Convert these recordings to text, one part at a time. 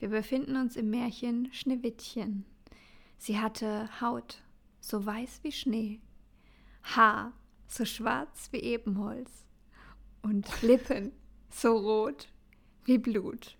Wir befinden uns im Märchen Schneewittchen. Sie hatte Haut, so weiß wie Schnee, Haar, so schwarz wie Ebenholz und Lippen, so rot wie Blut.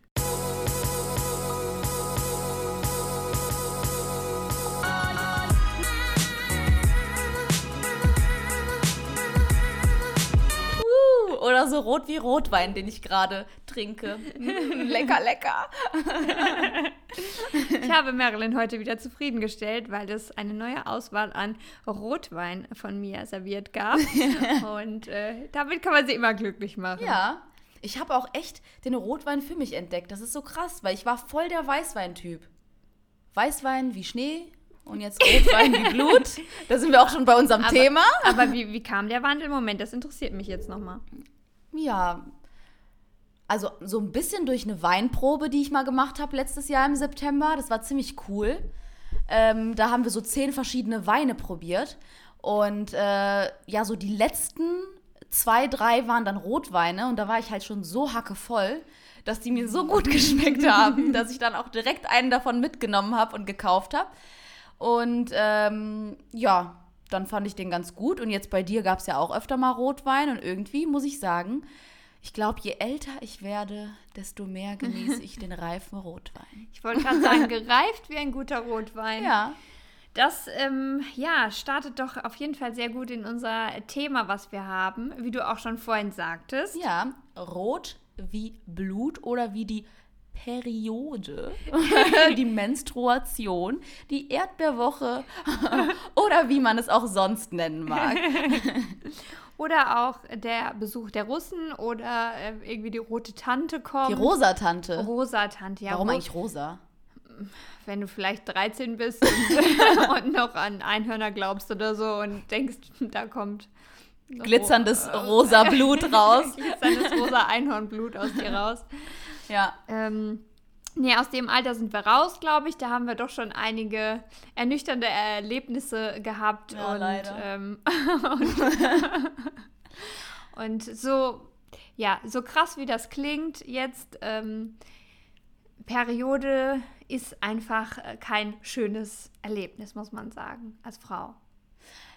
Oder so rot wie Rotwein, den ich gerade trinke. lecker, lecker. ich habe Marilyn heute wieder zufriedengestellt, weil es eine neue Auswahl an Rotwein von mir serviert gab. Und äh, damit kann man sie immer glücklich machen. Ja. Ich habe auch echt den Rotwein für mich entdeckt. Das ist so krass, weil ich war voll der Weißwein-Typ. Weißwein wie Schnee, und jetzt Rotwein wie Blut. Da sind wir auch schon bei unserem aber, Thema. Aber wie, wie kam der Wandel? Moment, das interessiert mich jetzt nochmal. Ja, also so ein bisschen durch eine Weinprobe, die ich mal gemacht habe letztes Jahr im September. Das war ziemlich cool. Ähm, da haben wir so zehn verschiedene Weine probiert. Und äh, ja, so die letzten zwei, drei waren dann Rotweine. Und da war ich halt schon so hackevoll, dass die mir so gut geschmeckt haben, dass ich dann auch direkt einen davon mitgenommen habe und gekauft habe. Und ähm, ja, dann fand ich den ganz gut. Und jetzt bei dir gab es ja auch öfter mal Rotwein. Und irgendwie muss ich sagen, ich glaube, je älter ich werde, desto mehr genieße ich den reifen Rotwein. Ich wollte gerade sagen, gereift wie ein guter Rotwein. Ja. Das ähm, ja, startet doch auf jeden Fall sehr gut in unser Thema, was wir haben, wie du auch schon vorhin sagtest. Ja, rot wie Blut oder wie die Periode, die Menstruation, die Erdbeerwoche oder wie man es auch sonst nennen mag. Oder auch der Besuch der Russen oder äh, irgendwie die rote Tante kommt. Die rosa Tante. Rosa Tante, ja. Warum eigentlich rosa? Wenn du vielleicht 13 bist und, und noch an Einhörner glaubst oder so und denkst, da kommt glitzerndes ro rosa Blut raus. glitzerndes rosa Einhornblut aus dir raus. Ja. Ähm, nee, aus dem Alter sind wir raus, glaube ich. Da haben wir doch schon einige ernüchternde Erlebnisse gehabt. Ja, und, leider. Ähm, und, und, so, ja, so krass wie das klingt, jetzt ähm, Periode ist einfach kein schönes Erlebnis, muss man sagen, als Frau.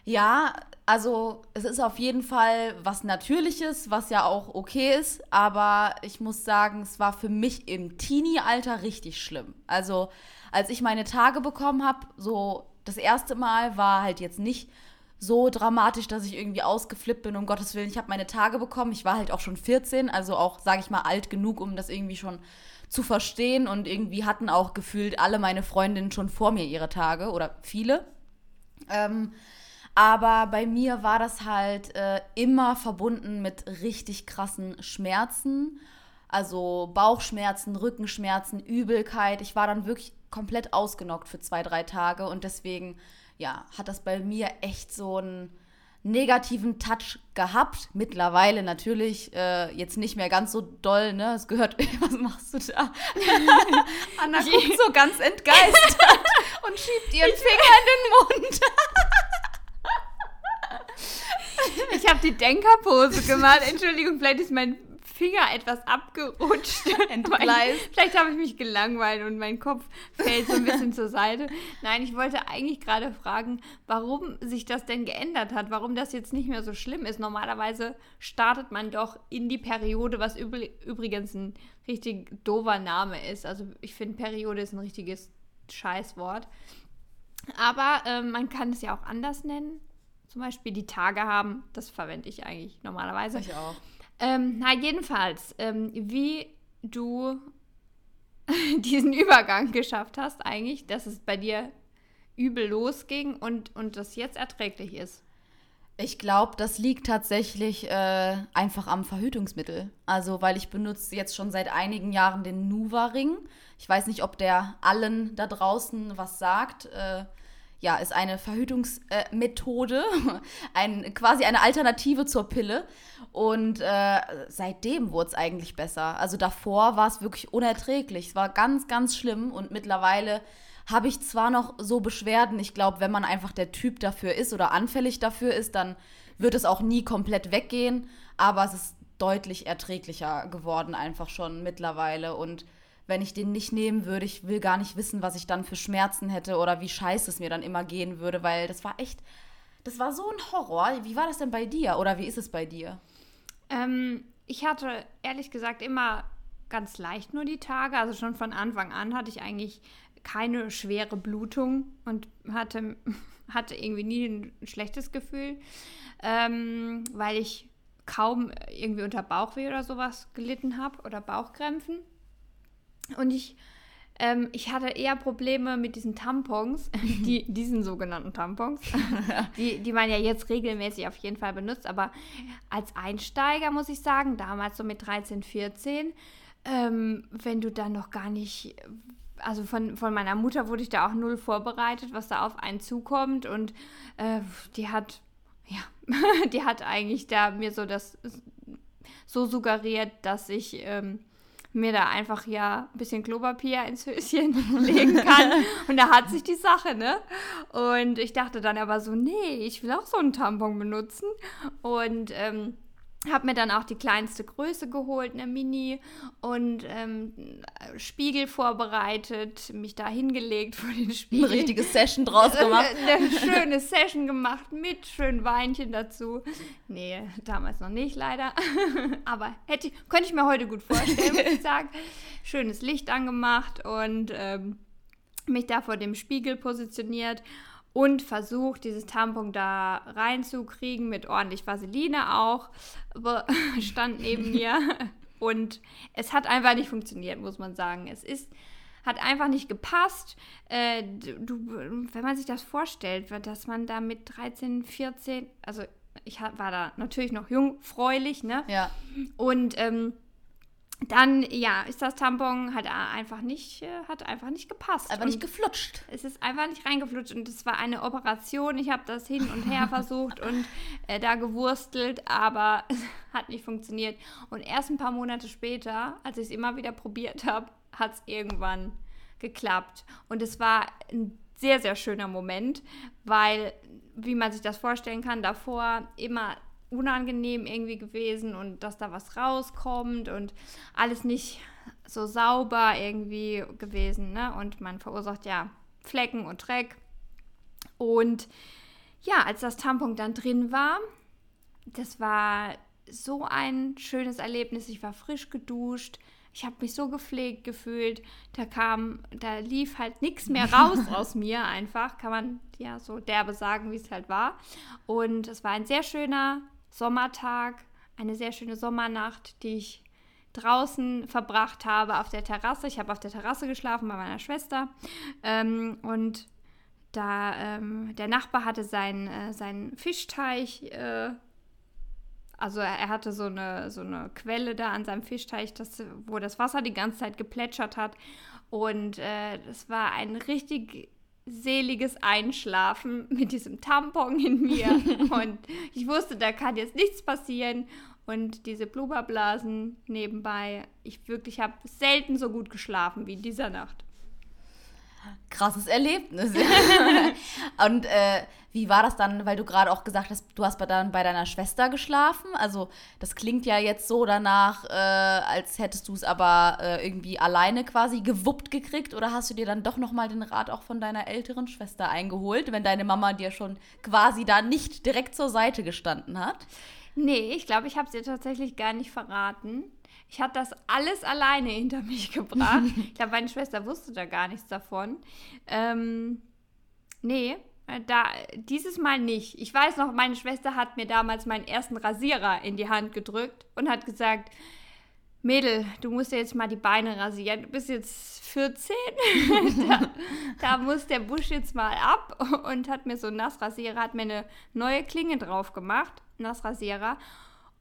Ja, also es ist auf jeden Fall was Natürliches, was ja auch okay ist, aber ich muss sagen, es war für mich im Teenie-Alter richtig schlimm. Also als ich meine Tage bekommen habe, so das erste Mal war halt jetzt nicht so dramatisch, dass ich irgendwie ausgeflippt bin, um Gottes Willen. Ich habe meine Tage bekommen, ich war halt auch schon 14, also auch, sage ich mal, alt genug, um das irgendwie schon zu verstehen und irgendwie hatten auch gefühlt alle meine Freundinnen schon vor mir ihre Tage oder viele. Ähm, aber bei mir war das halt äh, immer verbunden mit richtig krassen Schmerzen. Also Bauchschmerzen, Rückenschmerzen, Übelkeit. Ich war dann wirklich komplett ausgenockt für zwei, drei Tage. Und deswegen, ja, hat das bei mir echt so einen negativen Touch gehabt. Mittlerweile natürlich äh, jetzt nicht mehr ganz so doll, ne? Es gehört, was machst du da? Anna guckt so ganz entgeistert und schiebt ihren Finger in den Mund. Ich habe die Denkerpose gemacht. Entschuldigung, vielleicht ist mein Finger etwas abgerutscht. Entgleist. vielleicht habe ich mich gelangweilt und mein Kopf fällt so ein bisschen zur Seite. Nein, ich wollte eigentlich gerade fragen, warum sich das denn geändert hat, warum das jetzt nicht mehr so schlimm ist. Normalerweise startet man doch in die Periode, was übrigens ein richtig doofer Name ist. Also ich finde, Periode ist ein richtiges Scheißwort. Aber äh, man kann es ja auch anders nennen zum Beispiel die Tage haben. Das verwende ich eigentlich normalerweise. Ich auch. Ähm, na, jedenfalls, ähm, wie du diesen Übergang geschafft hast, eigentlich, dass es bei dir übel losging und, und das jetzt erträglich ist. Ich glaube, das liegt tatsächlich äh, einfach am Verhütungsmittel. Also, weil ich benutze jetzt schon seit einigen Jahren den Nuva-Ring. Ich weiß nicht, ob der allen da draußen was sagt. Äh, ja, ist eine Verhütungsmethode, äh, ein, quasi eine Alternative zur Pille. Und äh, seitdem wurde es eigentlich besser. Also davor war es wirklich unerträglich. Es war ganz, ganz schlimm. Und mittlerweile habe ich zwar noch so Beschwerden. Ich glaube, wenn man einfach der Typ dafür ist oder anfällig dafür ist, dann wird es auch nie komplett weggehen. Aber es ist deutlich erträglicher geworden, einfach schon mittlerweile. Und wenn ich den nicht nehmen würde, ich will gar nicht wissen, was ich dann für Schmerzen hätte oder wie scheiße es mir dann immer gehen würde, weil das war echt, das war so ein Horror. Wie war das denn bei dir oder wie ist es bei dir? Ähm, ich hatte ehrlich gesagt immer ganz leicht nur die Tage. Also schon von Anfang an hatte ich eigentlich keine schwere Blutung und hatte, hatte irgendwie nie ein schlechtes Gefühl, ähm, weil ich kaum irgendwie unter Bauchweh oder sowas gelitten habe oder Bauchkrämpfen. Und ich, ähm, ich hatte eher Probleme mit diesen Tampons, die, diesen sogenannten Tampons, die, die man ja jetzt regelmäßig auf jeden Fall benutzt. Aber als Einsteiger muss ich sagen, damals so mit 13, 14, ähm, wenn du dann noch gar nicht also von, von meiner Mutter wurde ich da auch null vorbereitet, was da auf einen zukommt. Und äh, die hat, ja, die hat eigentlich da mir so das so suggeriert, dass ich ähm, mir da einfach ja ein bisschen Klopapier ins Höschen legen kann. Und da hat sich die Sache, ne? Und ich dachte dann aber so, nee, ich will auch so einen Tampon benutzen. Und ähm, habe mir dann auch die kleinste Größe geholt, eine Mini und ähm, Spiegel vorbereitet, mich da hingelegt vor den Spiegel. Eine richtige Session draus gemacht. eine schöne Session gemacht mit schönen Weinchen dazu. Nee, damals noch nicht leider. Aber hätte könnte ich mir heute gut vorstellen, muss ich sagen. Schönes Licht angemacht und ähm, mich da vor dem Spiegel positioniert und versucht, dieses Tampon da reinzukriegen mit ordentlich Vaseline auch. Stand neben mir. Und es hat einfach nicht funktioniert, muss man sagen. Es ist, hat einfach nicht gepasst. Äh, du, wenn man sich das vorstellt, dass man da mit 13, 14, also ich war da natürlich noch jungfräulich, ne? Ja. Und ähm, dann, ja, ist das Tampon halt einfach nicht, äh, hat einfach nicht gepasst. Einfach nicht geflutscht. Es ist einfach nicht reingeflutscht und es war eine Operation. Ich habe das hin und her versucht und äh, da gewurstelt, aber es hat nicht funktioniert. Und erst ein paar Monate später, als ich es immer wieder probiert habe, hat es irgendwann geklappt. Und es war ein sehr, sehr schöner Moment, weil, wie man sich das vorstellen kann, davor immer unangenehm irgendwie gewesen und dass da was rauskommt und alles nicht so sauber irgendwie gewesen. Ne? Und man verursacht ja Flecken und Dreck. Und ja, als das Tampon dann drin war, das war so ein schönes Erlebnis. Ich war frisch geduscht. Ich habe mich so gepflegt gefühlt. Da kam, da lief halt nichts mehr raus aus mir einfach. Kann man ja so derbe sagen, wie es halt war. Und es war ein sehr schöner Sommertag, eine sehr schöne Sommernacht, die ich draußen verbracht habe auf der Terrasse. Ich habe auf der Terrasse geschlafen bei meiner Schwester ähm, und da ähm, der Nachbar hatte seinen, äh, seinen Fischteich, äh, also er hatte so eine, so eine Quelle da an seinem Fischteich, das, wo das Wasser die ganze Zeit geplätschert hat. Und äh, das war ein richtig seliges Einschlafen mit diesem Tampon in mir. und ich wusste, da kann jetzt nichts passieren. Und diese Blubberblasen nebenbei, ich wirklich habe selten so gut geschlafen wie in dieser Nacht krasses Erlebnis. und äh, wie war das dann, weil du gerade auch gesagt hast, du hast bei, dann bei deiner Schwester geschlafen? Also das klingt ja jetzt so danach, äh, als hättest du es aber äh, irgendwie alleine quasi gewuppt gekriegt oder hast du dir dann doch nochmal den Rat auch von deiner älteren Schwester eingeholt, wenn deine Mama dir schon quasi da nicht direkt zur Seite gestanden hat? Nee, ich glaube, ich habe es ihr tatsächlich gar nicht verraten. Ich habe das alles alleine hinter mich gebracht. ich glaube, meine Schwester wusste da gar nichts davon. Ähm, nee, äh, da, dieses Mal nicht. Ich weiß noch, meine Schwester hat mir damals meinen ersten Rasierer in die Hand gedrückt und hat gesagt, Mädel, du musst dir jetzt mal die Beine rasieren. Du bist jetzt 14. da, da, muss der Busch jetzt mal ab. Und hat mir so einen Nassrasierer, hat mir eine neue Klinge drauf gemacht. Nassrasierer.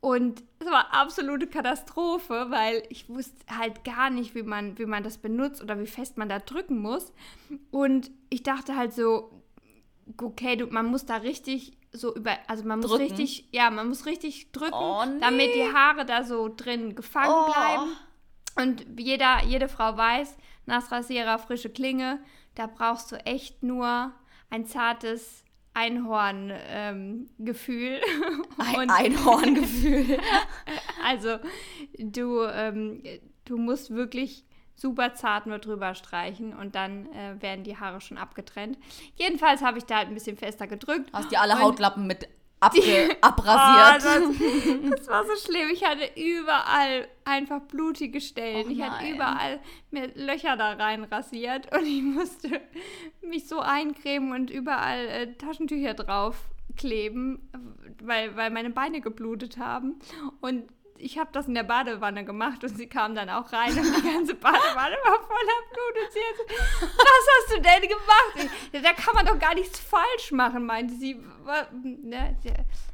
Und es war absolute Katastrophe, weil ich wusste halt gar nicht, wie man, wie man das benutzt oder wie fest man da drücken muss. Und ich dachte halt so, okay, du, man muss da richtig so über, also man muss drücken. richtig, ja, man muss richtig drücken, oh, nee. damit die Haare da so drin gefangen oh. bleiben. Und jeder, jede Frau weiß, Nassrasierer, frische Klinge, da brauchst du echt nur ein zartes Einhorn-Gefühl. Ähm, Ein Einhorngefühl. also du, ähm, du musst wirklich super zart nur drüber streichen und dann äh, werden die Haare schon abgetrennt. Jedenfalls habe ich da halt ein bisschen fester gedrückt. Hast die alle Hautlappen mit abge abrasiert. Oh, das, das, war so schlimm. Ich hatte überall einfach blutige Stellen. Oh ich hatte überall mir Löcher da rein rasiert und ich musste mich so eincremen und überall äh, Taschentücher drauf kleben, weil, weil meine Beine geblutet haben. Und ich habe das in der Badewanne gemacht und sie kam dann auch rein und die ganze Badewanne war voller Blut. Und sie hat, was hast du denn gemacht? Ich, da kann man doch gar nichts falsch machen, meinte sie. Ne,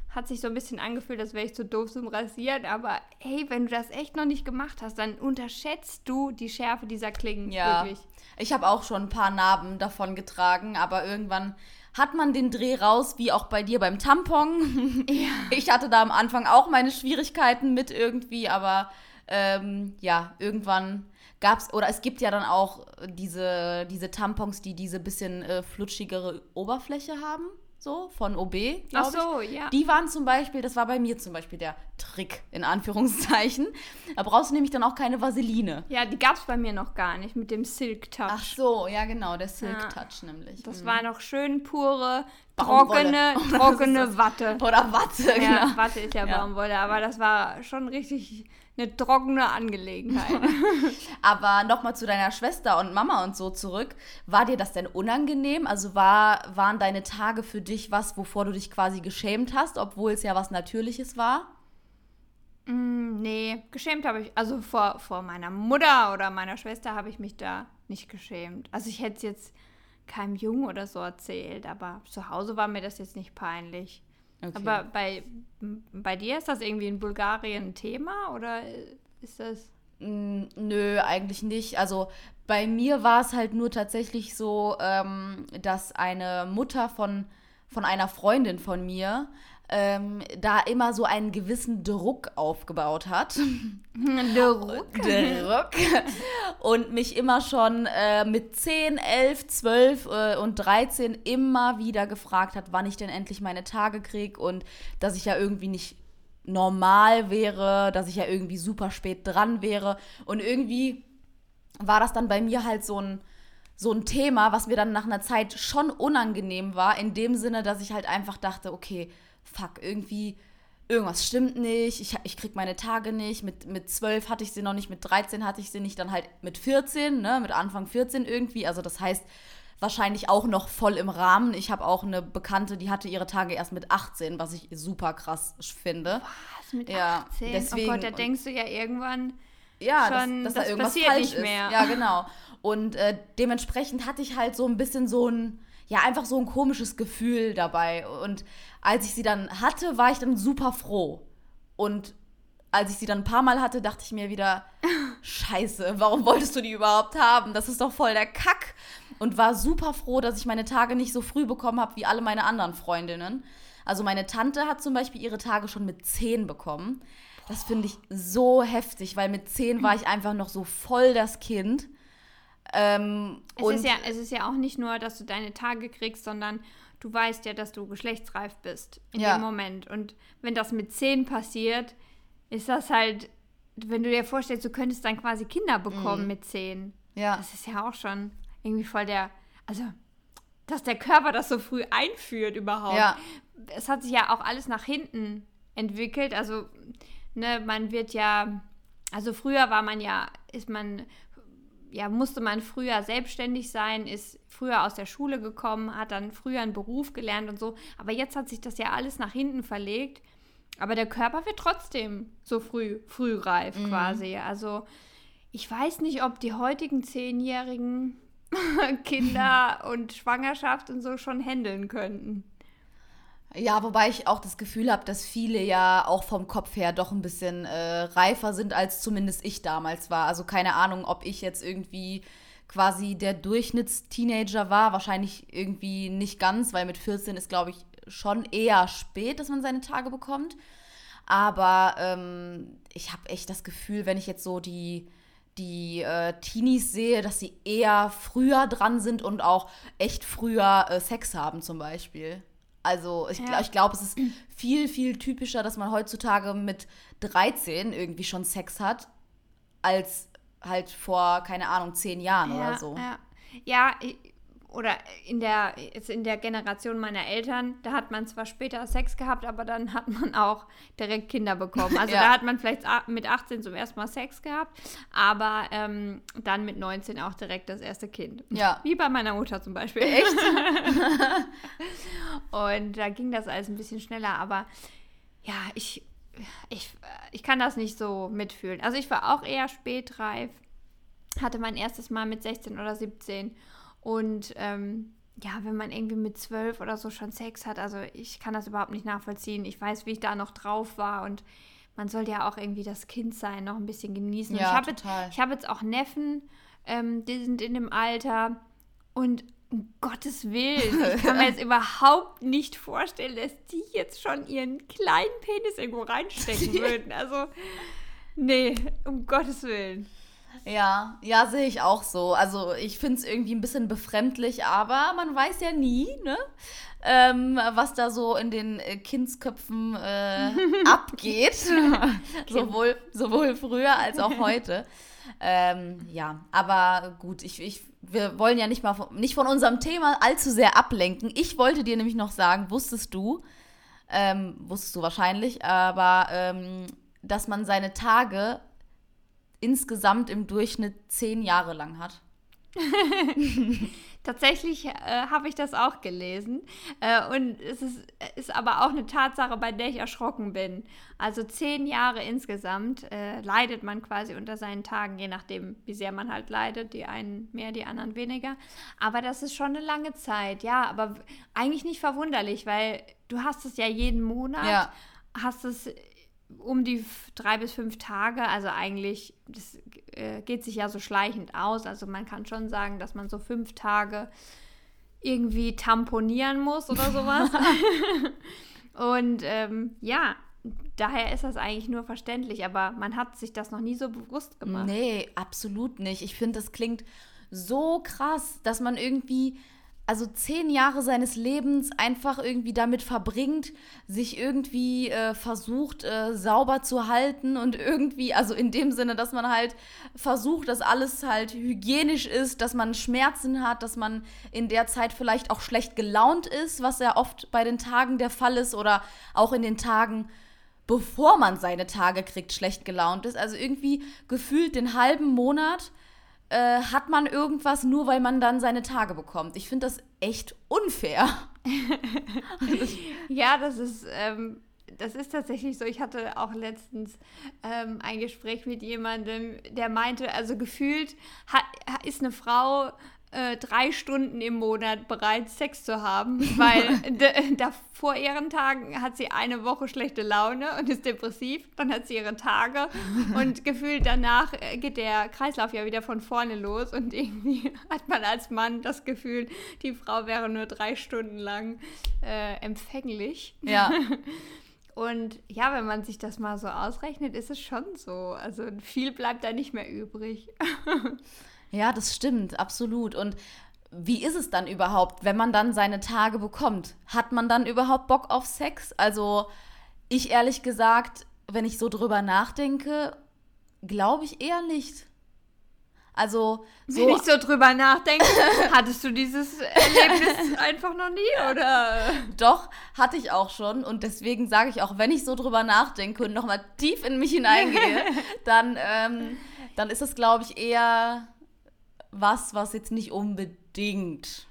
hat sich so ein bisschen angefühlt, als wäre ich zu doof zum Rasieren. Aber hey, wenn du das echt noch nicht gemacht hast, dann unterschätzt du die Schärfe dieser Klingen. Ja. Wirklich. Ich habe auch schon ein paar Narben davon getragen, aber irgendwann hat man den Dreh raus, wie auch bei dir beim Tampon. Ja. Ich hatte da am Anfang auch meine Schwierigkeiten mit irgendwie, aber ähm, ja, irgendwann gab es, oder es gibt ja dann auch diese, diese Tampons, die diese bisschen äh, flutschigere Oberfläche haben so von OB, Ach so, ich. ja. Die waren zum Beispiel, das war bei mir zum Beispiel der Trick, in Anführungszeichen. Da brauchst du nämlich dann auch keine Vaseline. Ja, die gab es bei mir noch gar nicht mit dem Silk Touch. Ach so, ja genau, der Silk ja. Touch nämlich. Das mhm. war noch schön pure, trockene, trockene Watte. Oder Watte, ja, genau. Watte ist ja, ja Baumwolle, aber das war schon richtig eine trockene Angelegenheit. Aber nochmal zu deiner Schwester und Mama und so zurück. War dir das denn unangenehm? Also war, waren deine Tage für dich was, wovor du dich quasi geschämt hast, obwohl es ja was Natürliches war? Mm, nee, geschämt habe ich, also vor, vor meiner Mutter oder meiner Schwester habe ich mich da nicht geschämt. Also ich hätte es jetzt keinem Jungen oder so erzählt, aber zu Hause war mir das jetzt nicht peinlich. Okay. Aber bei, bei dir ist das irgendwie in Bulgarien ein Thema oder ist das. Nö, eigentlich nicht. Also bei mir war es halt nur tatsächlich so, ähm, dass eine Mutter von, von einer Freundin von mir ähm, da immer so einen gewissen Druck aufgebaut hat. Druck? Druck. Und mich immer schon äh, mit 10, 11, 12 äh, und 13 immer wieder gefragt hat, wann ich denn endlich meine Tage kriege und dass ich ja irgendwie nicht normal wäre, dass ich ja irgendwie super spät dran wäre. Und irgendwie war das dann bei mir halt so ein so ein Thema, was mir dann nach einer Zeit schon unangenehm war, in dem Sinne, dass ich halt einfach dachte, okay, fuck, irgendwie, irgendwas stimmt nicht, ich, ich krieg meine Tage nicht. Mit, mit 12 hatte ich sie noch nicht, mit 13 hatte ich sie nicht, dann halt mit 14, ne, mit Anfang 14 irgendwie. Also das heißt, wahrscheinlich auch noch voll im Rahmen. Ich habe auch eine Bekannte, die hatte ihre Tage erst mit 18, was ich super krass finde. Was, mit ja, 18? Deswegen, oh Gott, da denkst du ja irgendwann ja, schon, dass, dass das da irgendwas falsch ist. Mehr. Ja, genau. Und äh, dementsprechend hatte ich halt so ein bisschen so ein ja, einfach so ein komisches Gefühl dabei. Und als ich sie dann hatte, war ich dann super froh. Und als ich sie dann ein paar Mal hatte, dachte ich mir wieder, scheiße, warum wolltest du die überhaupt haben? Das ist doch voll der Kack. Und war super froh, dass ich meine Tage nicht so früh bekommen habe wie alle meine anderen Freundinnen. Also meine Tante hat zum Beispiel ihre Tage schon mit zehn bekommen. Das finde ich so heftig, weil mit zehn war ich einfach noch so voll das Kind. Ähm, es, ist ja, es ist ja auch nicht nur, dass du deine Tage kriegst, sondern du weißt ja, dass du geschlechtsreif bist in ja. dem Moment. Und wenn das mit 10 passiert, ist das halt, wenn du dir vorstellst, du könntest dann quasi Kinder bekommen mhm. mit 10. Ja. Das ist ja auch schon irgendwie voll der, also, dass der Körper das so früh einführt überhaupt. Ja. Es hat sich ja auch alles nach hinten entwickelt. Also, ne, man wird ja, also früher war man ja, ist man ja, musste man früher selbstständig sein, ist früher aus der Schule gekommen, hat dann früher einen Beruf gelernt und so. Aber jetzt hat sich das ja alles nach hinten verlegt. Aber der Körper wird trotzdem so früh, frühreif mhm. quasi. Also ich weiß nicht, ob die heutigen Zehnjährigen Kinder und Schwangerschaft und so schon handeln könnten. Ja, wobei ich auch das Gefühl habe, dass viele ja auch vom Kopf her doch ein bisschen äh, reifer sind, als zumindest ich damals war. Also keine Ahnung, ob ich jetzt irgendwie quasi der Durchschnittsteenager war. Wahrscheinlich irgendwie nicht ganz, weil mit 14 ist, glaube ich, schon eher spät, dass man seine Tage bekommt. Aber ähm, ich habe echt das Gefühl, wenn ich jetzt so die, die äh, Teenies sehe, dass sie eher früher dran sind und auch echt früher äh, Sex haben zum Beispiel. Also ich, ja. ich glaube, es ist viel, viel typischer, dass man heutzutage mit 13 irgendwie schon Sex hat, als halt vor, keine Ahnung, zehn Jahren ja, oder so. Ja, ja oder in der, jetzt in der Generation meiner Eltern, da hat man zwar später Sex gehabt, aber dann hat man auch direkt Kinder bekommen. Also ja. da hat man vielleicht mit 18 zum ersten Mal Sex gehabt, aber ähm, dann mit 19 auch direkt das erste Kind. Ja. Wie bei meiner Mutter zum Beispiel. Echt? Und da ging das alles ein bisschen schneller, aber ja, ich, ich, ich kann das nicht so mitfühlen. Also ich war auch eher spätreif, hatte mein erstes Mal mit 16 oder 17 und ähm, ja, wenn man irgendwie mit zwölf oder so schon Sex hat, also ich kann das überhaupt nicht nachvollziehen. Ich weiß, wie ich da noch drauf war und man sollte ja auch irgendwie das Kindsein noch ein bisschen genießen. Ja, ich habe jetzt, hab jetzt auch Neffen, ähm, die sind in dem Alter und um Gottes Willen, ich kann mir jetzt überhaupt nicht vorstellen, dass die jetzt schon ihren kleinen Penis irgendwo reinstecken würden. Also, nee, um Gottes Willen. Ja, ja, sehe ich auch so. Also ich finde es irgendwie ein bisschen befremdlich, aber man weiß ja nie, ne? Ähm, was da so in den äh, Kindsköpfen äh, abgeht. sowohl, sowohl früher als auch heute. Ähm, ja, aber gut, ich, ich, wir wollen ja nicht mal von, nicht von unserem Thema allzu sehr ablenken. Ich wollte dir nämlich noch sagen, wusstest du, ähm, wusstest du wahrscheinlich, aber ähm, dass man seine Tage insgesamt im Durchschnitt zehn Jahre lang hat. Tatsächlich äh, habe ich das auch gelesen. Äh, und es ist, ist aber auch eine Tatsache, bei der ich erschrocken bin. Also zehn Jahre insgesamt äh, leidet man quasi unter seinen Tagen, je nachdem, wie sehr man halt leidet. Die einen mehr, die anderen weniger. Aber das ist schon eine lange Zeit. Ja, aber eigentlich nicht verwunderlich, weil du hast es ja jeden Monat. Ja. Hast es um die drei bis fünf Tage, also eigentlich, das äh, geht sich ja so schleichend aus. Also man kann schon sagen, dass man so fünf Tage irgendwie tamponieren muss oder sowas. Und ähm, ja, daher ist das eigentlich nur verständlich, aber man hat sich das noch nie so bewusst gemacht. Nee, absolut nicht. Ich finde, das klingt so krass, dass man irgendwie also zehn Jahre seines Lebens einfach irgendwie damit verbringt, sich irgendwie äh, versucht, äh, sauber zu halten und irgendwie, also in dem Sinne, dass man halt versucht, dass alles halt hygienisch ist, dass man Schmerzen hat, dass man in der Zeit vielleicht auch schlecht gelaunt ist, was ja oft bei den Tagen der Fall ist oder auch in den Tagen, bevor man seine Tage kriegt, schlecht gelaunt ist. Also irgendwie gefühlt den halben Monat äh, hat man irgendwas nur, weil man dann seine Tage bekommt. Ich finde das echt unfair. ja, das ist, ähm, das ist tatsächlich so. Ich hatte auch letztens ähm, ein Gespräch mit jemandem, der meinte, also gefühlt hat, ist eine Frau äh, drei Stunden im Monat bereit, Sex zu haben, weil da, vor ihren Tagen hat sie eine Woche schlechte Laune und ist depressiv, dann hat sie ihre Tage und gefühlt danach äh, geht der Kreislauf ja wieder von vorne los und irgendwie hat man als Mann das Gefühl, die Frau wäre nur drei Stunden lang äh, empfänglich. Ja. Und ja, wenn man sich das mal so ausrechnet, ist es schon so. Also viel bleibt da nicht mehr übrig. Ja, das stimmt, absolut. Und wie ist es dann überhaupt, wenn man dann seine Tage bekommt? Hat man dann überhaupt Bock auf Sex? Also, ich ehrlich gesagt, wenn ich so drüber nachdenke, glaube ich eher nicht. Also, so Wenn ich so drüber nachdenke, hattest du dieses Erlebnis einfach noch nie, oder? Doch, hatte ich auch schon. Und deswegen sage ich auch, wenn ich so drüber nachdenke und nochmal tief in mich hineingehe, dann, ähm, dann ist es, glaube ich, eher was, was jetzt nicht unbedingt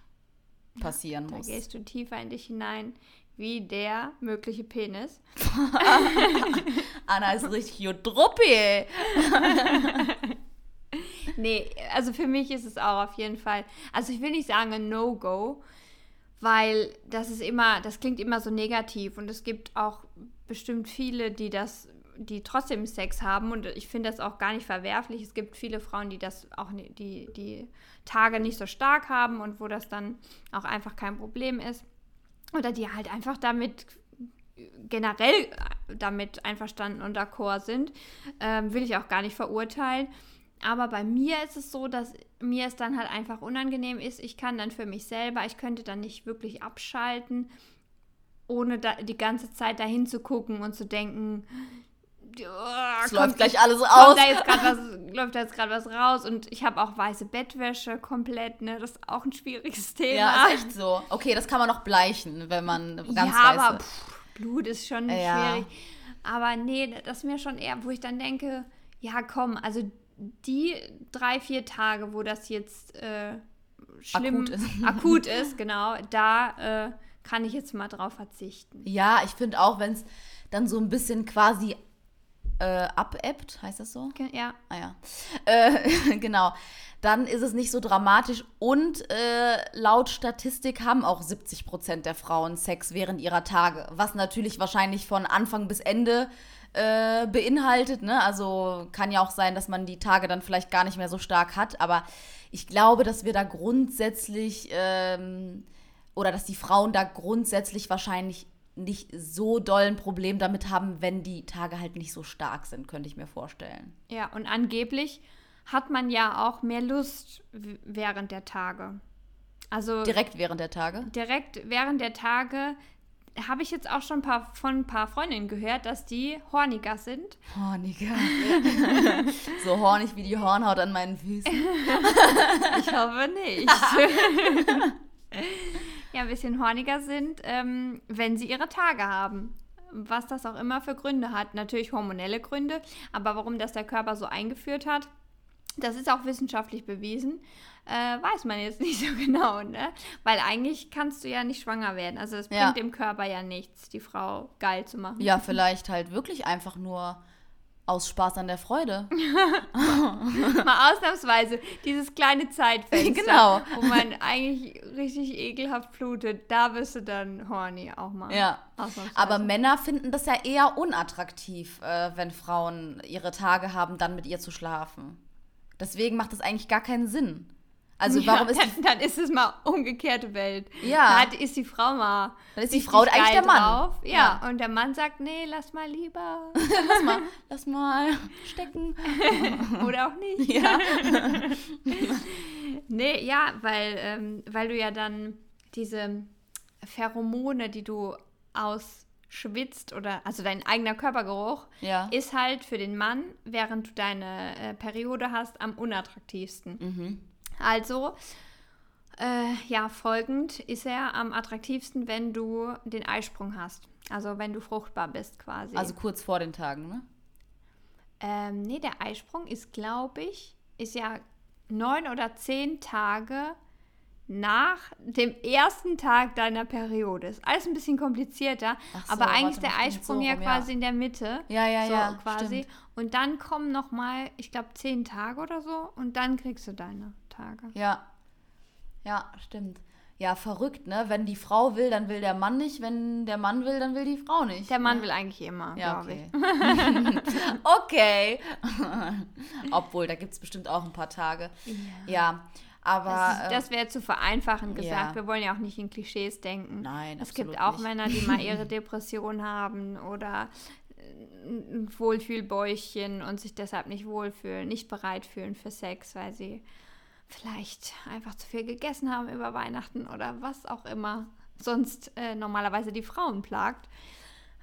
passieren da muss. Da gehst du tiefer in dich hinein, wie der mögliche Penis. Anna ist richtig Jodruppi. nee, also für mich ist es auch auf jeden Fall, also ich will nicht sagen ein No-Go, weil das ist immer, das klingt immer so negativ und es gibt auch bestimmt viele, die das die trotzdem Sex haben und ich finde das auch gar nicht verwerflich. Es gibt viele Frauen, die das auch die, die Tage nicht so stark haben und wo das dann auch einfach kein Problem ist. Oder die halt einfach damit generell damit einverstanden und d'accord sind. Ähm, will ich auch gar nicht verurteilen. Aber bei mir ist es so, dass mir es dann halt einfach unangenehm ist. Ich kann dann für mich selber, ich könnte dann nicht wirklich abschalten, ohne da, die ganze Zeit dahin zu gucken und zu denken, oh, es läuft gleich alles aus. Da jetzt was, läuft da jetzt gerade was raus und ich habe auch weiße Bettwäsche komplett, ne? Das ist auch ein schwieriges Thema. Ja, ist echt so. Okay, das kann man noch bleichen, wenn man ganz ja, weiße... aber pff, Blut ist schon ja. schwierig. Aber nee, das ist mir schon eher, wo ich dann denke, ja komm, also die drei, vier Tage, wo das jetzt äh, schlimm akut ist. akut ist, genau, da äh, kann ich jetzt mal drauf verzichten. Ja, ich finde auch, wenn es dann so ein bisschen quasi äh, abebbt, heißt das so? Ja. Ah ja. Äh, genau. Dann ist es nicht so dramatisch und äh, laut Statistik haben auch 70 Prozent der Frauen Sex während ihrer Tage, was natürlich wahrscheinlich von Anfang bis Ende äh, beinhaltet. Ne? Also kann ja auch sein, dass man die Tage dann vielleicht gar nicht mehr so stark hat, aber ich glaube, dass wir da grundsätzlich ähm, oder dass die Frauen da grundsätzlich wahrscheinlich nicht so doll ein Problem damit haben, wenn die Tage halt nicht so stark sind, könnte ich mir vorstellen. Ja, und angeblich hat man ja auch mehr Lust während der Tage. Also direkt während der Tage? Direkt während der Tage habe ich jetzt auch schon ein paar, von ein paar Freundinnen gehört, dass die horniger sind. Horniger. so hornig wie die Hornhaut an meinen Füßen. ich hoffe nicht. ja, ein bisschen horniger sind, ähm, wenn sie ihre Tage haben. Was das auch immer für Gründe hat. Natürlich hormonelle Gründe, aber warum das der Körper so eingeführt hat, das ist auch wissenschaftlich bewiesen, äh, weiß man jetzt nicht so genau, ne? Weil eigentlich kannst du ja nicht schwanger werden. Also es bringt ja. dem Körper ja nichts, die Frau geil zu machen. Ja, vielleicht halt wirklich einfach nur aus Spaß an der Freude. Mal ausnahmsweise dieses kleine Zeitfenster, genau. wo man eigentlich richtig ekelhaft blutet, da bist du dann horny auch mal. Ja. Aber Männer finden das ja eher unattraktiv, äh, wenn Frauen ihre Tage haben, dann mit ihr zu schlafen. Deswegen macht das eigentlich gar keinen Sinn. Also warum ja, ist dann, dann, ist es mal umgekehrte Welt. Ja. Dann ist die Frau mal. Dann ist die Frau eigentlich der Mann. Drauf. Ja. ja. Und der Mann sagt, nee, lass mal lieber. lass mal, lass mal stecken. Oder auch nicht. Ja. nee, ja, weil, ähm, weil du ja dann diese Pheromone, die du ausschwitzt oder also dein eigener Körpergeruch ja. ist halt für den Mann, während du deine äh, Periode hast, am unattraktivsten. Mhm. Also, äh, ja, folgend ist er am attraktivsten, wenn du den Eisprung hast. Also, wenn du fruchtbar bist quasi. Also kurz vor den Tagen, ne? Ähm, nee, der Eisprung ist, glaube ich, ist ja neun oder zehn Tage nach dem ersten Tag deiner Periode. Ist alles ein bisschen komplizierter, so, aber eigentlich ist der Eisprung so ja quasi ja. in der Mitte. Ja, ja, so ja. Quasi. Stimmt. Und dann kommen noch mal, ich glaube, zehn Tage oder so und dann kriegst du deine. Tage. Ja. Ja, stimmt. Ja, verrückt, ne? Wenn die Frau will, dann will der Mann nicht. Wenn der Mann will, dann will die Frau nicht. Der Mann ne? will eigentlich immer, ja, okay. okay. Obwohl, da gibt es bestimmt auch ein paar Tage. Ja. ja aber. Das, das wäre zu vereinfachen gesagt. Ja. Wir wollen ja auch nicht in Klischees denken. Nein, Es gibt auch nicht. Männer, die mal ihre Depression haben oder ein Wohlfühlbäuchchen und sich deshalb nicht wohlfühlen, nicht bereit fühlen für Sex, weil sie vielleicht einfach zu viel gegessen haben über Weihnachten oder was auch immer sonst äh, normalerweise die Frauen plagt.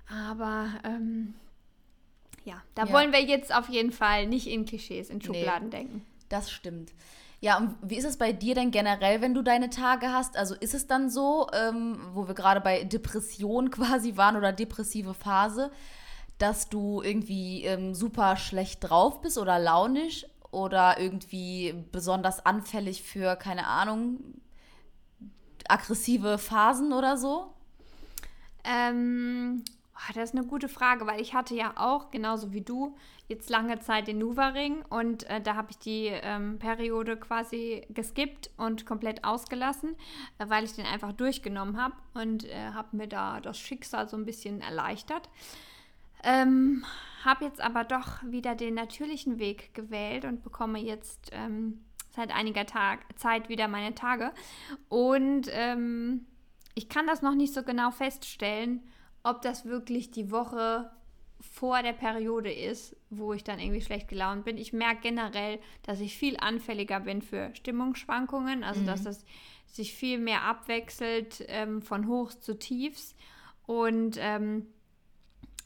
Aber ähm, ja, da ja. wollen wir jetzt auf jeden Fall nicht in Klischees, in Schubladen nee, denken. Das stimmt. Ja, und wie ist es bei dir denn generell, wenn du deine Tage hast? Also ist es dann so, ähm, wo wir gerade bei Depression quasi waren oder depressive Phase, dass du irgendwie ähm, super schlecht drauf bist oder launisch oder irgendwie besonders anfällig für, keine Ahnung, aggressive Phasen oder so? Ähm, das ist eine gute Frage, weil ich hatte ja auch, genauso wie du, jetzt lange Zeit den Nuva-Ring und äh, da habe ich die ähm, Periode quasi geskippt und komplett ausgelassen, äh, weil ich den einfach durchgenommen habe und äh, habe mir da das Schicksal so ein bisschen erleichtert. Ähm, habe jetzt aber doch wieder den natürlichen Weg gewählt und bekomme jetzt ähm, seit einiger Tag, Zeit wieder meine Tage. Und ähm, ich kann das noch nicht so genau feststellen, ob das wirklich die Woche vor der Periode ist, wo ich dann irgendwie schlecht gelaunt bin. Ich merke generell, dass ich viel anfälliger bin für Stimmungsschwankungen, also mhm. dass das sich viel mehr abwechselt ähm, von Hochs zu Tiefs. Und ähm,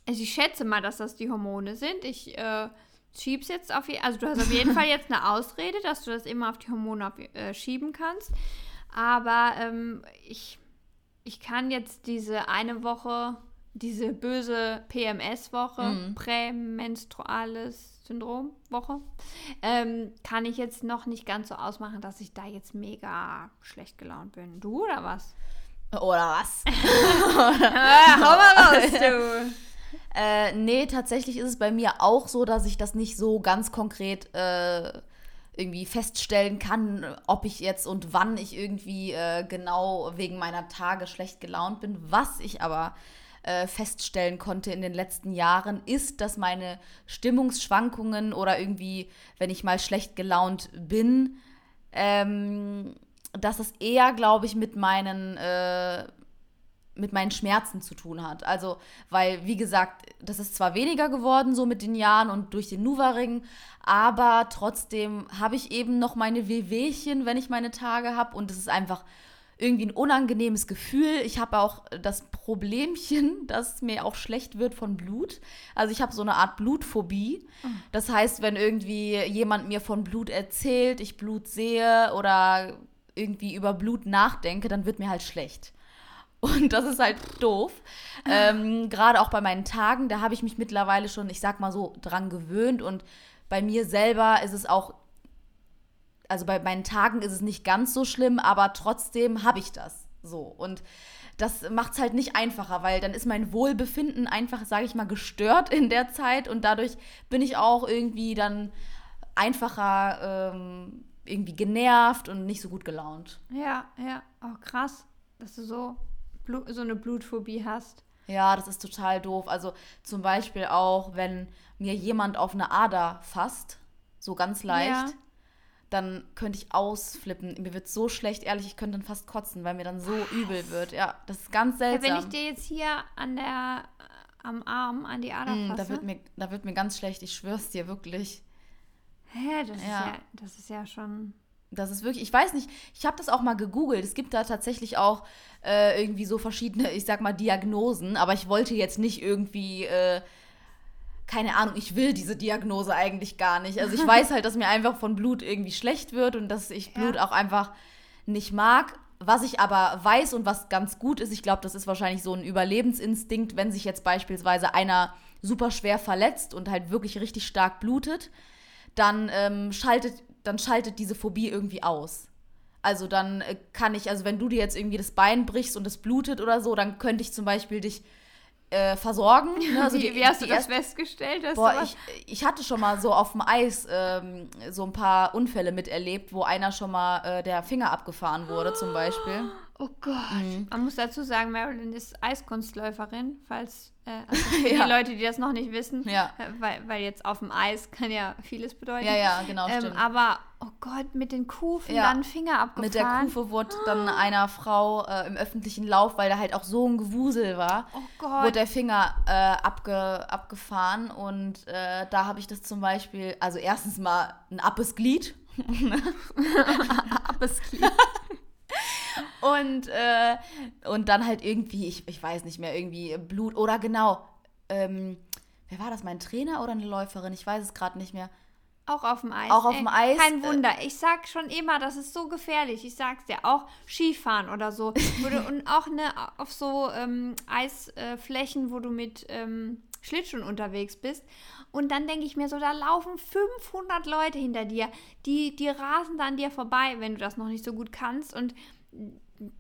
Also ich schätze mal, dass das die Hormone sind. Ich äh, schieb's jetzt auf jeden Also du hast auf jeden Fall jetzt eine Ausrede, dass du das immer auf die Hormone auf, äh, schieben kannst. Aber ähm, ich, ich kann jetzt diese eine Woche, diese böse PMS-Woche, mhm. prämenstruales Syndrom-Woche, ähm, kann ich jetzt noch nicht ganz so ausmachen, dass ich da jetzt mega schlecht gelaunt bin. Du oder was? Oder was? Hau mal raus, du. Äh, nee, tatsächlich ist es bei mir auch so, dass ich das nicht so ganz konkret äh, irgendwie feststellen kann, ob ich jetzt und wann ich irgendwie äh, genau wegen meiner Tage schlecht gelaunt bin. Was ich aber äh, feststellen konnte in den letzten Jahren, ist, dass meine Stimmungsschwankungen oder irgendwie, wenn ich mal schlecht gelaunt bin, ähm, dass es eher, glaube ich, mit meinen äh, mit meinen Schmerzen zu tun hat. Also, weil, wie gesagt, das ist zwar weniger geworden so mit den Jahren und durch den Nuva-Ring, aber trotzdem habe ich eben noch meine Wehwehchen, wenn ich meine Tage habe und es ist einfach irgendwie ein unangenehmes Gefühl. Ich habe auch das Problemchen, dass mir auch schlecht wird von Blut. Also ich habe so eine Art Blutphobie. Das heißt, wenn irgendwie jemand mir von Blut erzählt, ich Blut sehe oder irgendwie über Blut nachdenke, dann wird mir halt schlecht. Und das ist halt doof. Ähm, Gerade auch bei meinen Tagen, da habe ich mich mittlerweile schon, ich sag mal so, dran gewöhnt. Und bei mir selber ist es auch, also bei meinen Tagen ist es nicht ganz so schlimm, aber trotzdem habe ich das so. Und das macht es halt nicht einfacher, weil dann ist mein Wohlbefinden einfach, sage ich mal, gestört in der Zeit. Und dadurch bin ich auch irgendwie dann einfacher ähm, irgendwie genervt und nicht so gut gelaunt. Ja, ja. Oh, krass, dass du so, so eine Blutphobie hast. Ja, das ist total doof. Also zum Beispiel auch, wenn mir jemand auf eine Ader fasst, so ganz leicht, ja. dann könnte ich ausflippen. Mir wird so schlecht, ehrlich, ich könnte dann fast kotzen, weil mir dann so Was? übel wird. Ja, das ist ganz seltsam. Ja, wenn ich dir jetzt hier an der, am Arm, an die Ader mm, fasse. Da wird, mir, da wird mir ganz schlecht, ich schwör's dir wirklich. Hä, das, ja. Ist ja, das ist ja schon. Das ist wirklich, ich weiß nicht, ich habe das auch mal gegoogelt. Es gibt da tatsächlich auch äh, irgendwie so verschiedene, ich sag mal, Diagnosen, aber ich wollte jetzt nicht irgendwie, äh, keine Ahnung, ich will diese Diagnose eigentlich gar nicht. Also ich weiß halt, dass mir einfach von Blut irgendwie schlecht wird und dass ich Blut ja. auch einfach nicht mag. Was ich aber weiß und was ganz gut ist, ich glaube, das ist wahrscheinlich so ein Überlebensinstinkt, wenn sich jetzt beispielsweise einer super schwer verletzt und halt wirklich richtig stark blutet, dann ähm, schaltet, dann schaltet diese Phobie irgendwie aus. Also dann äh, kann ich, also wenn du dir jetzt irgendwie das Bein brichst und es blutet oder so, dann könnte ich zum Beispiel dich äh, versorgen. Ne? Also wie, die, wie, hast du das erst, festgestellt? Boah, ich, ich hatte schon mal so auf dem Eis ähm, so ein paar Unfälle miterlebt, wo einer schon mal äh, der Finger abgefahren wurde zum Beispiel. Oh Gott. Mhm. Man muss dazu sagen, Marilyn ist Eiskunstläuferin, falls also für ja. die Leute, die das noch nicht wissen, ja. äh, weil, weil jetzt auf dem Eis kann ja vieles bedeuten. Ja, ja, genau, ähm, Aber, oh Gott, mit den Kufen ja. dann Finger abgefahren. Mit der Kufe wurde dann einer Frau äh, im öffentlichen Lauf, weil da halt auch so ein Gewusel war, oh wurde der Finger äh, abge, abgefahren und äh, da habe ich das zum Beispiel, also erstens mal ein Appes Glied. Appes Glied. Und, äh, und dann halt irgendwie, ich, ich weiß nicht mehr, irgendwie Blut oder genau, ähm, wer war das, mein Trainer oder eine Läuferin? Ich weiß es gerade nicht mehr. Auch auf dem Eis. Auch auf dem Eis. Kein äh, Wunder. Ich sag schon immer, das ist so gefährlich. Ich sag's dir. Auch Skifahren oder so. und auch ne, auf so ähm, Eisflächen, wo du mit ähm, Schlittschuhen unterwegs bist. Und dann denke ich mir so, da laufen 500 Leute hinter dir. Die, die rasen da an dir vorbei, wenn du das noch nicht so gut kannst. Und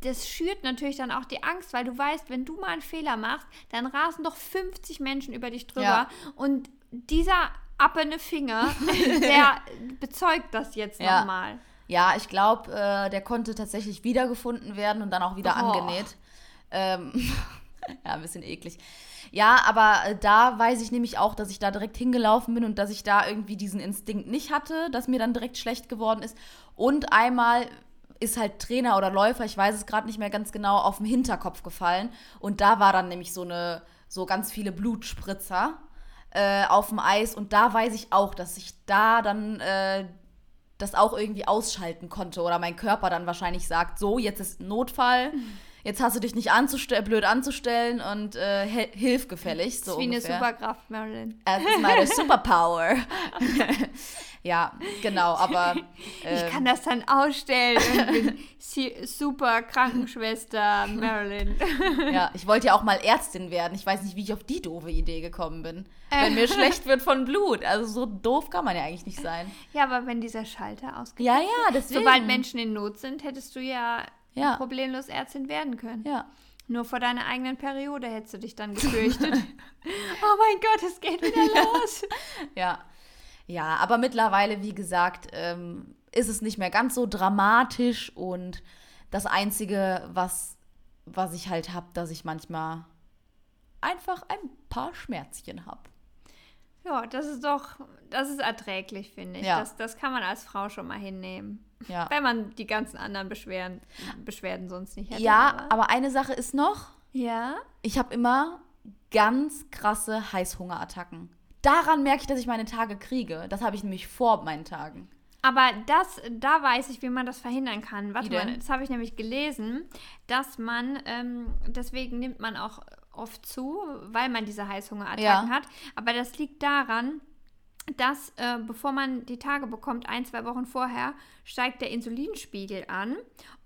das schürt natürlich dann auch die Angst, weil du weißt, wenn du mal einen Fehler machst, dann rasen doch 50 Menschen über dich drüber. Ja. Und dieser appene Finger, der bezeugt das jetzt ja. nochmal. Ja, ich glaube, äh, der konnte tatsächlich wiedergefunden werden und dann auch wieder oh. angenäht. Ähm, ja, ein bisschen eklig. Ja, aber äh, da weiß ich nämlich auch, dass ich da direkt hingelaufen bin und dass ich da irgendwie diesen Instinkt nicht hatte, dass mir dann direkt schlecht geworden ist. Und einmal ist halt Trainer oder Läufer, ich weiß es gerade nicht mehr ganz genau, auf den Hinterkopf gefallen. Und da war dann nämlich so eine, so ganz viele Blutspritzer äh, auf dem Eis. Und da weiß ich auch, dass ich da dann äh, das auch irgendwie ausschalten konnte. Oder mein Körper dann wahrscheinlich sagt, so, jetzt ist Notfall. Jetzt hast du dich nicht anzustell blöd anzustellen und äh, hilf gefällig. So das ist wie ungefähr. eine Superkraft, Marilyn. Das ist meine Superpower. ja, genau, aber. Äh, ich kann das dann ausstellen und bin super Krankenschwester Marilyn. ja, ich wollte ja auch mal Ärztin werden. Ich weiß nicht, wie ich auf die doofe Idee gekommen bin. Wenn mir schlecht wird von Blut. Also so doof kann man ja eigentlich nicht sein. Ja, aber wenn dieser Schalter ausgeht. Ja, ja, deswegen. Sobald Menschen in Not sind, hättest du ja, Ja. problemlos Ärztin werden können. Ja. Nur vor deiner eigenen Periode hättest du dich dann gefürchtet. oh mein Gott, es geht wieder los. Ja. Ja, aber mittlerweile, wie gesagt, ähm, ist es nicht mehr ganz so dramatisch und das Einzige, was, was ich halt habe, dass ich manchmal einfach ein paar Schmerzchen habe. Ja, das ist doch, das ist erträglich, finde ich. Ja. Das, das kann man als Frau schon mal hinnehmen. Ja. Wenn man die ganzen anderen Beschwerden, Beschwerden sonst nicht hätte. Ja, aber eine Sache ist noch, Ja? ich habe immer ganz krasse Heißhungerattacken. Daran merke ich, dass ich meine Tage kriege. Das habe ich nämlich vor meinen Tagen. Aber das, da weiß ich, wie man das verhindern kann. Warte mal, das habe ich nämlich gelesen, dass man, ähm, deswegen nimmt man auch oft zu, weil man diese Heißhungerattacken Ja. hat. Aber das liegt daran, dass äh, bevor man die Tage bekommt, ein, zwei Wochen vorher, steigt der Insulinspiegel an.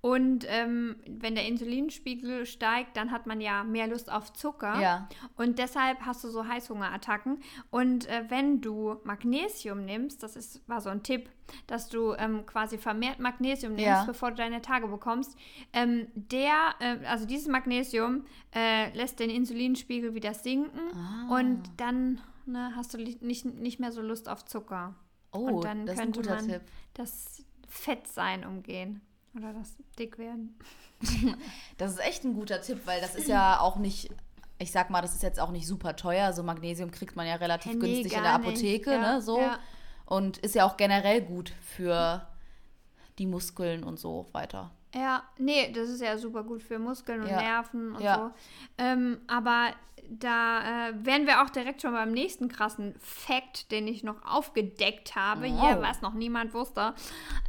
Und ähm, wenn der Insulinspiegel steigt, dann hat man ja mehr Lust auf Zucker. Ja. Und deshalb hast du so Heißhungerattacken. Und äh, wenn du Magnesium nimmst, das ist, war so ein Tipp, dass du ähm, quasi vermehrt Magnesium nimmst, Ja. bevor du deine Tage bekommst, ähm, der, äh, also dieses Magnesium äh, lässt den Insulinspiegel wieder sinken Ah. und dann ne, hast du nicht, nicht mehr so Lust auf Zucker. Oh, und dann das ist ein könnte guter man Tipp. das Fettsein umgehen. Oder das Dickwerden. Das ist echt ein guter Tipp, weil das ist ja auch nicht, ich sag mal, das ist jetzt auch nicht super teuer. So Magnesium kriegt man ja relativ nee, günstig in der. Apotheke, Ja, ne? So. ja. Und ist ja auch generell gut für die Muskeln und so weiter. Ja, nee, das ist ja super gut für Muskeln und Ja. Nerven und Ja. so. Ähm, aber da äh, wären wir auch direkt schon beim nächsten krassen Fact, den ich noch aufgedeckt habe, hier, Wow. was noch niemand wusste,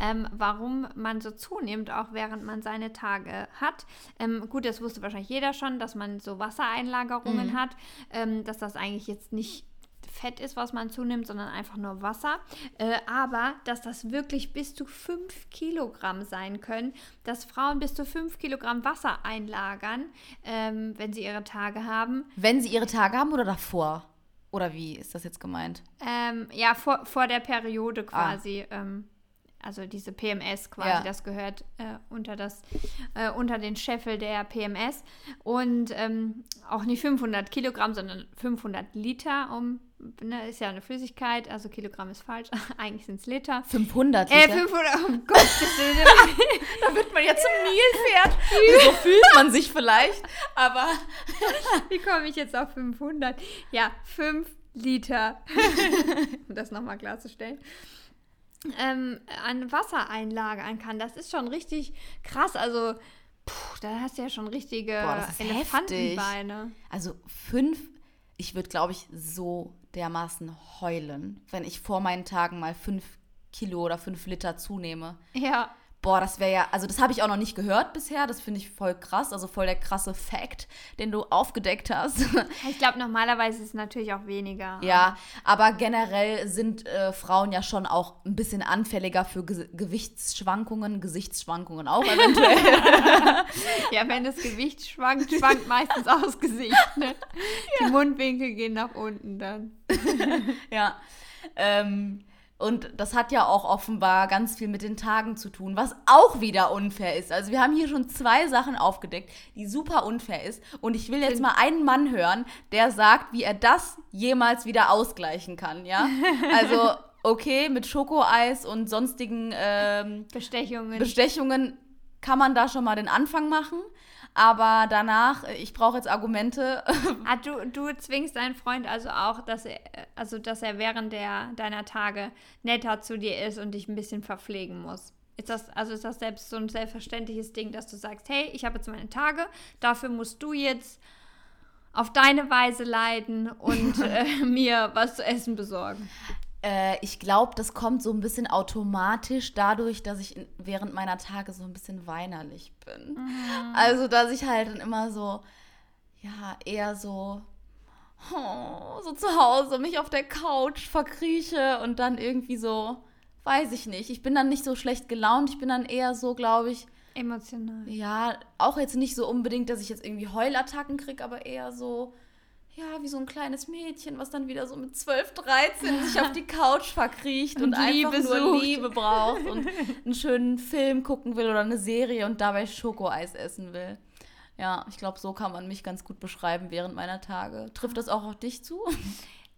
ähm, warum man so zunimmt, auch während man seine Tage hat. Ähm, gut, das wusste wahrscheinlich jeder schon, dass man so Wassereinlagerungen Mhm. hat, ähm, dass das eigentlich jetzt nicht Fett ist, was man zunimmt, sondern einfach nur Wasser. Äh, aber dass das wirklich bis zu 5 Kilogramm sein können, dass Frauen bis zu 5 Kilogramm Wasser einlagern, ähm, wenn sie ihre Tage haben. Wenn sie ihre Tage haben oder davor? Oder wie ist das jetzt gemeint? Ähm, ja, vor, vor der Periode quasi. Ähm, also diese PMS quasi, Ja. das gehört äh, unter, das, äh, unter den Scheffel der PMS. Und ähm, auch nicht 500 Kilogramm, sondern 500 Liter, um, ne, ist ja eine Flüssigkeit, also Kilogramm ist falsch, eigentlich sind es Liter. 500 Äh, Liter? 500, oh Gottes Willen. da wird man ja zum Nilpferd. so fühlt man sich vielleicht. Aber Wie komme ich jetzt auf 500? Ja, 5 Liter. um das nochmal klarzustellen. Ähm, an Wasser einlagern kann. Das ist schon richtig krass. Also, puh, da hast du ja schon richtige Boah, das ist Elefantenbeine. Also fünf, ich würde, glaube ich, so dermaßen heulen, wenn ich vor meinen Tagen mal fünf Kilo oder fünf Liter zunehme. Ja. Boah, das wäre ja, also das habe ich auch noch nicht gehört bisher. Das finde ich voll krass, also voll der krasse Fact, den du aufgedeckt hast. Ich glaube, normalerweise ist es natürlich auch weniger. ja, aber generell sind äh, Frauen ja schon auch ein bisschen anfälliger für Ge Gewichtsschwankungen, Gesichtsschwankungen auch eventuell. Ja, wenn das Gewicht schwankt, schwankt meistens auch das Gesicht. Ne? Die Mundwinkel gehen nach unten dann. Ja. Ähm, und das hat ja auch offenbar ganz viel mit den Tagen zu tun, was auch wieder unfair ist. Also wir haben hier schon zwei Sachen aufgedeckt, die super unfair ist. Und ich will jetzt mal einen Mann hören, der sagt, wie er das jemals wieder ausgleichen kann, ja? Also, okay, mit Schokoeis und sonstigen ähm, Bestechungen. Bestechungen kann man da schon mal den Anfang machen. Aber danach, äh, ich brauche jetzt Argumente. Ah, du, du zwingst deinen Freund also auch, dass er, also dass er während der, deiner Tage netter zu dir ist und dich ein bisschen verpflegen muss. Ist das, also ist das selbst so ein selbstverständliches Ding, dass du sagst, hey, ich habe jetzt meine Tage, dafür musst du jetzt auf deine Weise leiden und äh, mir was zu essen besorgen. Äh, ich glaube, das kommt so ein bisschen automatisch dadurch, dass ich in, während meiner Tage so ein bisschen weinerlich bin. Mhm. Also, dass ich halt dann immer so, ja, eher so, oh, so zu Hause mich auf der Couch verkrieche und dann irgendwie so, weiß ich nicht. Ich bin dann nicht so schlecht gelaunt. Ich bin dann eher so, glaube ich, Emotional. Ja, auch jetzt nicht so unbedingt, dass ich jetzt irgendwie Heulattacken kriege, aber eher so, ja, wie so ein kleines Mädchen, was dann wieder so mit 12, 13 sich auf die Couch verkriecht und, und einfach nur sucht. Liebe braucht und einen schönen Film gucken will oder eine Serie und dabei Schokoeis essen will. Ja, ich glaube, so kann man mich ganz gut beschreiben während meiner Tage. Trifft das auch auf dich zu?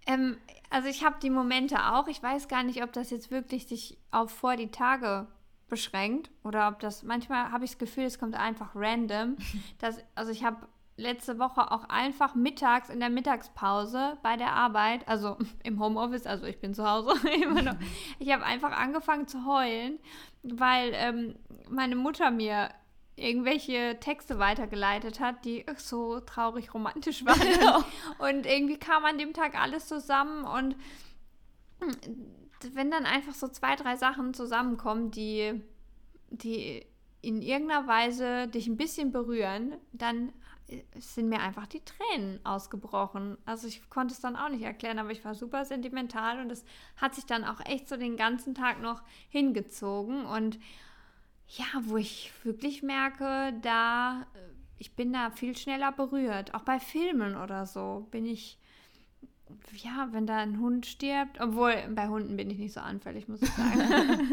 Ähm, also ich habe die Momente auch. Ich weiß gar nicht, ob das jetzt wirklich sich auf vor die Tage beschränkt oder ob das manchmal habe ich das Gefühl, es kommt einfach random. Dass, also ich habe letzte Woche auch einfach mittags in der Mittagspause bei der Arbeit, also im Homeoffice, also ich bin zu Hause immer noch, ich habe einfach angefangen zu heulen, weil ähm, meine Mutter mir irgendwelche Texte weitergeleitet hat, die so traurig romantisch waren. und irgendwie kam an dem Tag alles zusammen und wenn dann einfach so zwei, drei Sachen zusammenkommen, die, die in irgendeiner Weise dich ein bisschen berühren, dann sind mir einfach die Tränen ausgebrochen. Also ich konnte es dann auch nicht erklären, aber ich war super sentimental und es hat sich dann auch echt so den ganzen Tag noch hingezogen. Und ja, wo ich wirklich merke, da, äh, ich bin da viel schneller berührt. Auch bei Filmen oder so bin ich ja, wenn da ein Hund stirbt, obwohl bei Hunden bin ich nicht so anfällig, muss ich sagen.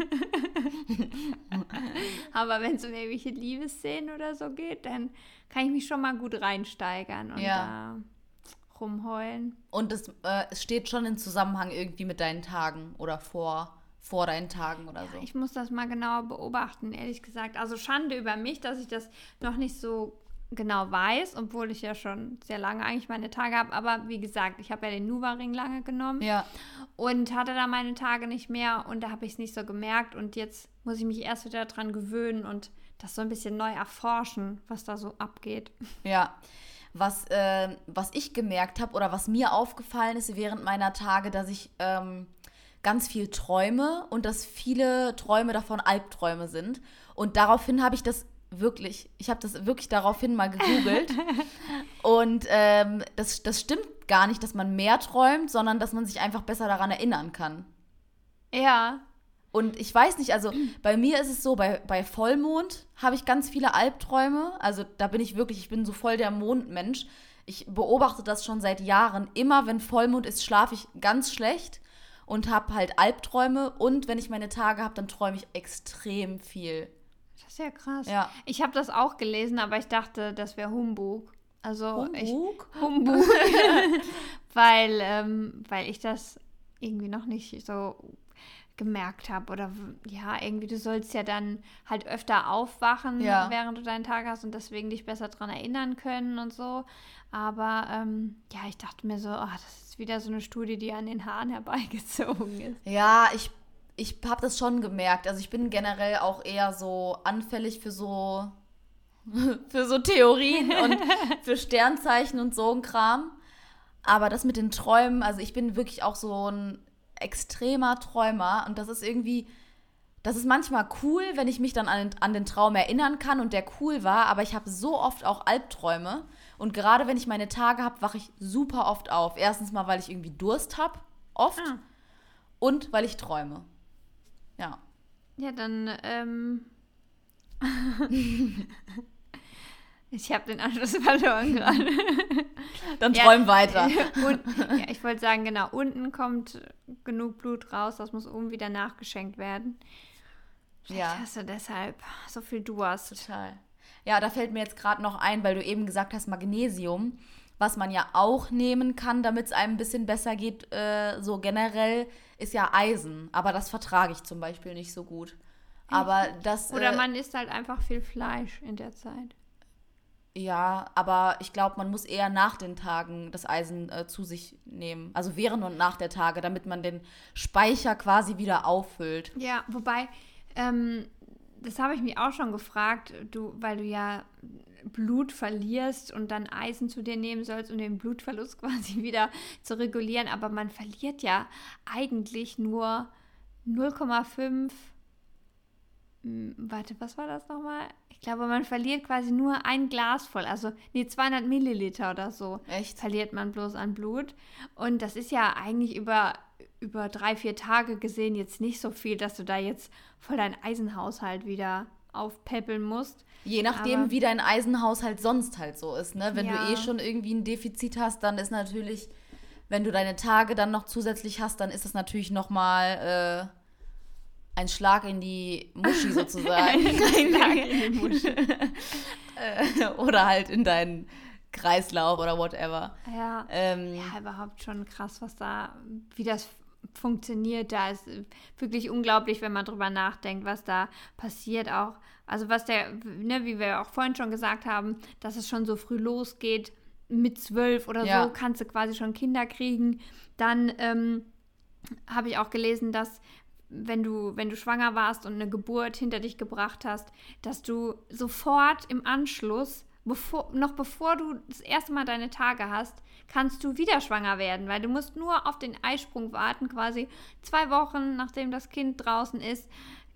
Aber wenn es um irgendwelche Liebesszenen oder so geht, dann kann ich mich schon mal gut reinsteigern und ja. da rumheulen. Und es, äh, es steht schon in Zusammenhang irgendwie mit deinen Tagen oder vor vor deinen Tagen oder so. ich muss das mal genauer beobachten, ehrlich gesagt. Also Schande über mich, dass ich das noch nicht so genau weiß, obwohl ich ja schon sehr lange eigentlich meine Tage habe. Aber wie gesagt, ich habe ja den Nuva-Ring lange genommen ja. und hatte da meine Tage nicht mehr und da habe ich es nicht so gemerkt. Und jetzt muss ich mich erst wieder daran gewöhnen und das so ein bisschen neu erforschen, was da so abgeht. Ja. Was, äh, was ich gemerkt habe oder was mir aufgefallen ist während meiner Tage, dass ich ähm, ganz viel träume und dass viele Träume davon Albträume sind. Und daraufhin habe ich das wirklich, ich habe das wirklich daraufhin mal gegoogelt. und ähm, das, das stimmt gar nicht, dass man mehr träumt, sondern dass man sich einfach besser daran erinnern kann. Ja. Und ich weiß nicht, also bei mir ist es so, bei, bei Vollmond habe ich ganz viele Albträume. Also da bin ich wirklich, ich bin so voll der Mondmensch. Ich beobachte das schon seit Jahren. Immer wenn Vollmond ist, schlafe ich ganz schlecht und habe halt Albträume. Und wenn ich meine Tage habe, dann träume ich extrem viel. Das ist ja krass. Ja. Ich habe das auch gelesen, aber ich dachte, das wäre Humbug. Also Humbug? Ich, Humbug. weil, ähm, weil ich das irgendwie noch nicht so gemerkt habe. Oder ja, irgendwie, du sollst ja dann halt öfter aufwachen, ja. während du deinen Tag hast und deswegen dich besser daran erinnern können und so. Aber ähm, ja, ich dachte mir so, oh, das ist wieder so eine Studie, die an den Haaren herbeigezogen ist. Ja, ich ich habe das schon gemerkt. Also ich bin generell auch eher so anfällig für so für so Theorien und für Sternzeichen und so ein Kram. Aber das mit den Träumen, also ich bin wirklich auch so ein extremer Träumer und das ist irgendwie, das ist manchmal cool, wenn ich mich dann an den, an den Traum erinnern kann und der cool war, aber ich habe so oft auch Albträume und gerade wenn ich meine Tage habe, wache ich super oft auf. Erstens mal, weil ich irgendwie Durst habe, oft, ah. und weil ich träume. Ja. Ja, dann, ähm. ich habe den Anschluss verloren gerade. dann träum ja, weiter. Und, ja, ich wollte sagen, genau, unten kommt genug Blut raus, das muss oben wieder nachgeschenkt werden. Vielleicht ja. hast du deshalb so viel Durst. Total. Ja, da fällt mir jetzt gerade noch ein, weil du eben gesagt hast, Magnesium, was man ja auch nehmen kann, damit es einem ein bisschen besser geht, äh, so generell, ist ja Eisen. Aber das vertrage ich zum Beispiel nicht so gut. Aber das. Oder äh, man isst halt einfach viel Fleisch in der Zeit. Ja, aber ich glaube, man muss eher nach den Tagen das Eisen äh, zu sich nehmen. Also während und nach der Tage, damit man den Speicher quasi wieder auffüllt. Ja, wobei, ähm, das habe ich mich auch schon gefragt, du, weil du ja Blut verlierst und dann Eisen zu dir nehmen sollst, um den Blutverlust quasi wieder zu regulieren. Aber man verliert ja eigentlich nur 0,5. Hm, warte, was war das nochmal? Ich glaube, man verliert quasi nur ein Glas voll. Also, nee, 200 Milliliter oder so. Echt? Verliert man bloß an Blut. Und das ist ja eigentlich über, über drei, vier Tage gesehen jetzt nicht so viel, dass du da jetzt voll deinen Eisenhaushalt wieder aufpäppeln musst. Je nachdem, Aber- wie dein Eisenhaushalt sonst halt so ist, ne? Wenn Ja. du eh schon irgendwie ein Defizit hast, dann ist natürlich, wenn du deine Tage dann noch zusätzlich hast, dann ist das natürlich nochmal äh, ein Schlag in die Muschi sozusagen. Äh, Oder halt in deinen Kreislauf oder whatever. Ja. Ähm, Ja, überhaupt schon krass, was da, wie das funktioniert. Da ist wirklich unglaublich, wenn man drüber nachdenkt, was da passiert auch. Also was der, ne, wie wir auch vorhin schon gesagt haben, dass es schon so früh losgeht, mit zwölf oder Ja. so kannst du quasi schon Kinder kriegen. Dann ähm, habe ich auch gelesen, dass wenn du, wenn du schwanger warst und eine Geburt hinter dich gebracht hast, dass du sofort im Anschluss, bevor, noch bevor du das erste Mal deine Tage hast, kannst du wieder schwanger werden, weil du musst nur auf den Eisprung warten, quasi zwei Wochen nachdem das Kind draußen ist,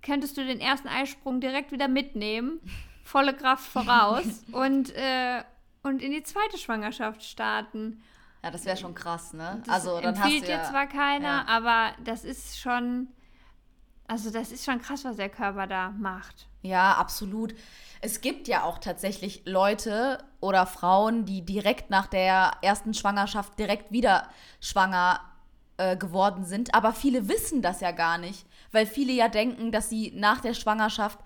könntest du den ersten Eisprung direkt wieder mitnehmen, volle Kraft voraus und, äh, und in die zweite Schwangerschaft starten. ja, das wäre schon krass, ne? Das also dann hast du ja, dir zwar keiner, ja. aber das ist schon, also das ist schon krass, was der Körper da macht. Ja, absolut. Es gibt ja auch tatsächlich Leute oder Frauen, die direkt nach der ersten Schwangerschaft direkt wieder schwanger äh, geworden sind. Aber viele wissen das ja gar nicht, weil viele ja denken, dass sie nach der Schwangerschaft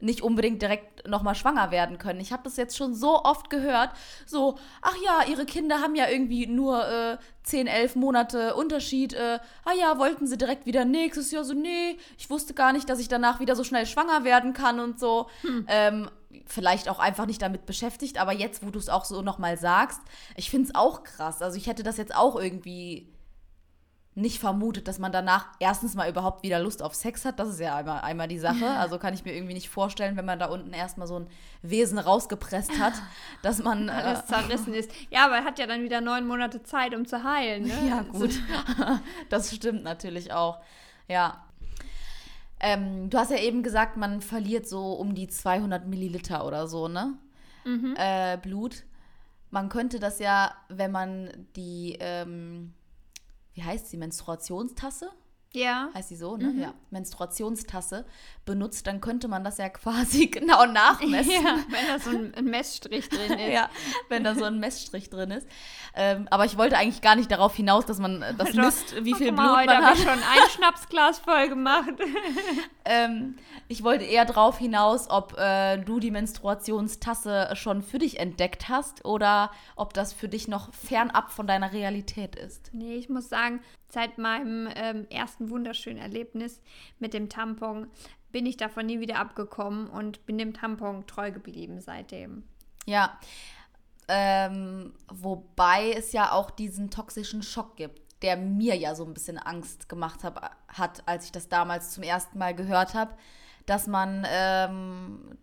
nicht unbedingt direkt nochmal schwanger werden können. Ich habe das jetzt schon so oft gehört, so, ach ja, ihre Kinder haben ja irgendwie nur äh, 10, 11 Monate Unterschied. Äh, ah ja, wollten sie direkt wieder nächstes Jahr so, nee, ich wusste gar nicht, dass ich danach wieder so schnell schwanger werden kann und so. Ähm, vielleicht auch einfach nicht damit beschäftigt, aber jetzt, wo du es auch so nochmal sagst, ich finde es auch krass. Also ich hätte das jetzt auch irgendwie nicht vermutet, dass man danach erstens mal überhaupt wieder Lust auf Sex hat. Das ist ja einmal, einmal die Sache. Also kann ich mir irgendwie nicht vorstellen, wenn man da unten erstmal so ein Wesen rausgepresst hat, dass man. Äh, Alles zerrissen ist. Ja, aber er hat ja dann wieder neun Monate Zeit, um zu heilen. Ne? ja, gut. das stimmt natürlich auch. Ja. Ähm, du hast ja eben gesagt, man verliert so um die 200 Milliliter oder so, ne? Äh, Blut. Man könnte das ja, wenn man die, ähm, wie heißt sie, Menstruationstasse? Ja. heißt die so, ne? Ja, Menstruationstasse benutzt, dann könnte man das ja quasi genau nachmessen. ja. Wenn da so ein, ein Messstrich drin ist. Ja, wenn da so ein Messstrich drin ist. Ähm, aber ich wollte eigentlich gar nicht darauf hinaus, dass man äh, das Also, misst, wie viel mal, Blut man hat. ich schon ein Schnapsglas voll gemacht. Ähm, ich wollte eher darauf hinaus, ob äh, du die Menstruationstasse schon für dich entdeckt hast oder ob das für dich noch fernab von deiner Realität ist. Nee, ich muss sagen, seit meinem ähm, ersten wunderschönen Erlebnis mit dem Tampon bin ich davon nie wieder abgekommen und bin dem Tampon treu geblieben seitdem. Ja, ähm, wobei es ja auch diesen toxischen Schock gibt, der mir ja so ein bisschen Angst gemacht hab, hat, als ich das damals zum ersten Mal gehört habe, dass man, ähm,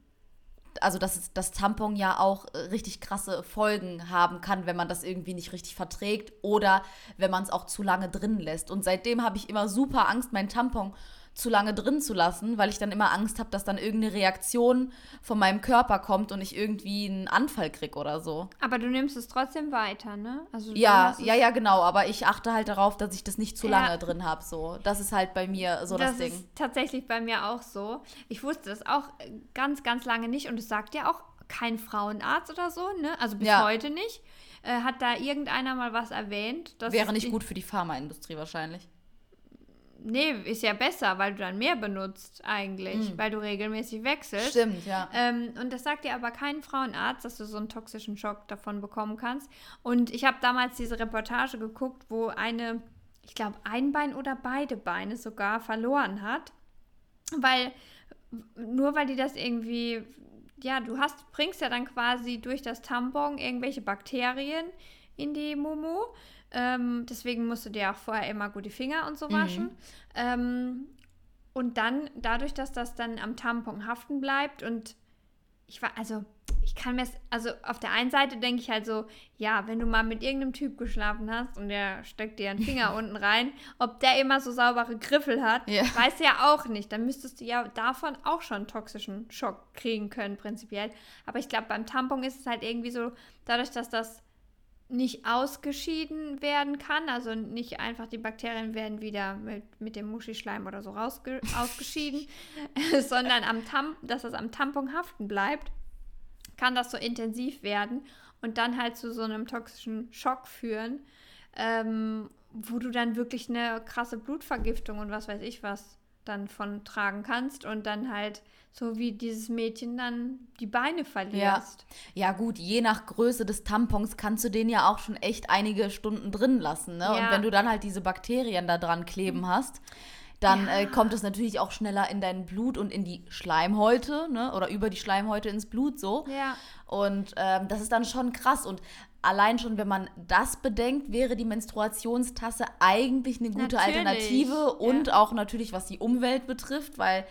also dass das Tampon ja auch äh, richtig krasse Folgen haben kann, wenn man das irgendwie nicht richtig verträgt oder wenn man es auch zu lange drin lässt. Und seitdem habe ich immer super Angst, mein Tampon zu lange drin zu lassen, weil ich dann immer Angst habe, dass dann irgendeine Reaktion von meinem Körper kommt und ich irgendwie einen Anfall krieg oder so. Aber du nimmst es trotzdem weiter, ne? Also Ja, ja, ja, genau. Aber ich achte halt darauf, dass ich das nicht zu Ja. lange drin habe. So, das ist halt bei mir so das, das Ding. ist tatsächlich bei mir auch so. Ich wusste das auch ganz, ganz lange nicht und es sagt ja auch kein Frauenarzt oder so, ne? Also bis Ja. heute nicht. Äh, hat da irgendeiner mal was erwähnt? dass Wäre nicht gut für die Pharmaindustrie wahrscheinlich. Nee, ist ja besser, weil du dann mehr benutzt eigentlich, weil du regelmäßig wechselst. Stimmt, ja. Ähm, und das sagt dir aber kein Frauenarzt, dass du so einen toxischen Schock davon bekommen kannst. Und ich habe damals diese Reportage geguckt, wo eine, ich glaube, ein Bein oder beide Beine sogar verloren hat. Weil, nur weil die das irgendwie, ja, du hast, bringst ja dann quasi durch das Tampon irgendwelche Bakterien in die Mumu. Ähm, deswegen musst du dir auch vorher immer gut die Finger und so waschen. Ähm, und dann, dadurch, dass das dann am Tampon haften bleibt und ich war, also, ich kann mir, also auf der einen Seite denke ich halt so, ja, wenn du mal mit irgendeinem Typ geschlafen hast und der steckt dir einen Finger unten rein, ob der immer so saubere Griffel hat, weißt du ja auch nicht. Dann müsstest du ja davon auch schon einen toxischen Schock kriegen können, prinzipiell. Aber ich glaube, beim Tampon ist es halt irgendwie so, dadurch, dass das nicht ausgeschieden werden kann, also nicht einfach die Bakterien werden wieder mit, mit dem Muschischleim oder so rausge ausgeschieden, sondern am Tam dass das am Tampon haften bleibt kann das so intensiv werden und dann halt zu so einem toxischen Schock führen, ähm, wo du dann wirklich eine krasse Blutvergiftung und was weiß ich was dann von tragen kannst und dann halt so wie dieses Mädchen dann die Beine verlierst. Ja. ja, gut, je nach Größe des Tampons kannst du den ja auch schon echt einige Stunden drin lassen. Ne? Ja. Und wenn du dann halt diese Bakterien da dran kleben hast, dann ja. äh, kommt es natürlich auch schneller in dein Blut und in die Schleimhäute, ne? Oder über die Schleimhäute ins Blut so. Ja. Und ähm, das ist dann schon krass. Und allein schon, wenn man das bedenkt, wäre die Menstruationstasse eigentlich eine gute natürlich. Alternative und ja. auch natürlich, was die Umwelt betrifft, weil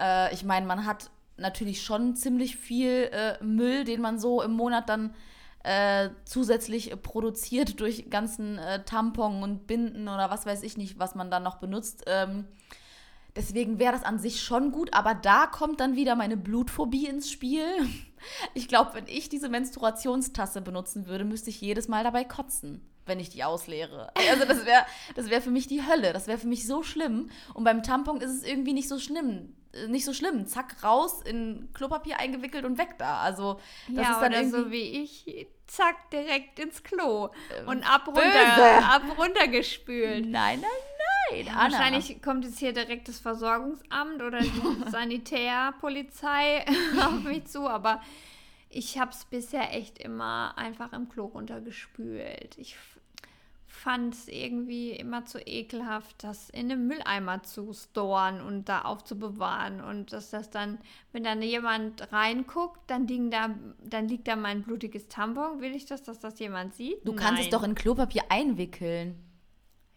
äh, ich meine, man hat natürlich schon ziemlich viel äh, Müll, den man so im Monat dann äh, zusätzlich produziert durch ganzen äh, Tampon und Binden oder was weiß ich nicht, was man dann noch benutzt. Ähm, deswegen wäre das an sich schon gut, aber da kommt dann wieder meine Blutphobie ins Spiel. Ich glaube, wenn ich diese Menstruationstasse benutzen würde, müsste ich jedes Mal dabei kotzen, wenn ich die ausleere. Also das wäre das wär für mich die Hölle. Das wäre für mich so schlimm. Und beim Tampon ist es irgendwie nicht so schlimm äh, nicht so schlimm. Zack, raus, in Klopapier eingewickelt und weg da. Also, das ja, ist dann oder irgendwie... so wie ich, zack, direkt ins Klo ähm, und ab runter, ab runter gespült. Nein, nein, nein. Ja, wahrscheinlich kommt jetzt hier direkt das Versorgungsamt oder die Sanitärpolizei auf mich zu, aber ich habe es bisher echt immer einfach im Klo runtergespült. Ich fand es irgendwie immer zu ekelhaft, das in einem Mülleimer zu storen und da aufzubewahren. Und dass das dann, wenn dann jemand reinguckt, dann, da, dann liegt da mein blutiges Tampon. Will ich das, dass das jemand sieht? Du kannst Nein. es doch in Klopapier einwickeln.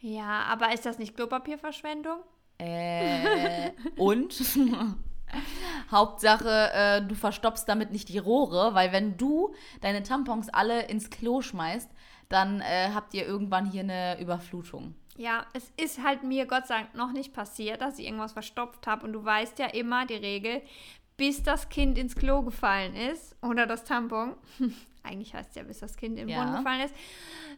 Ja, aber ist das nicht Klopapierverschwendung? Äh, und? Hauptsache, äh, du verstopfst damit nicht die Rohre, weil wenn du deine Tampons alle ins Klo schmeißt, dann äh, habt ihr irgendwann hier eine Überflutung. Ja, es ist halt mir Gott sei Dank noch nicht passiert, dass ich irgendwas verstopft habe. Und du weißt ja immer die Regel, bis das Kind ins Klo gefallen ist oder das Tampon. Eigentlich heißt es ja, bis das Kind im ja. Brunnen gefallen ist.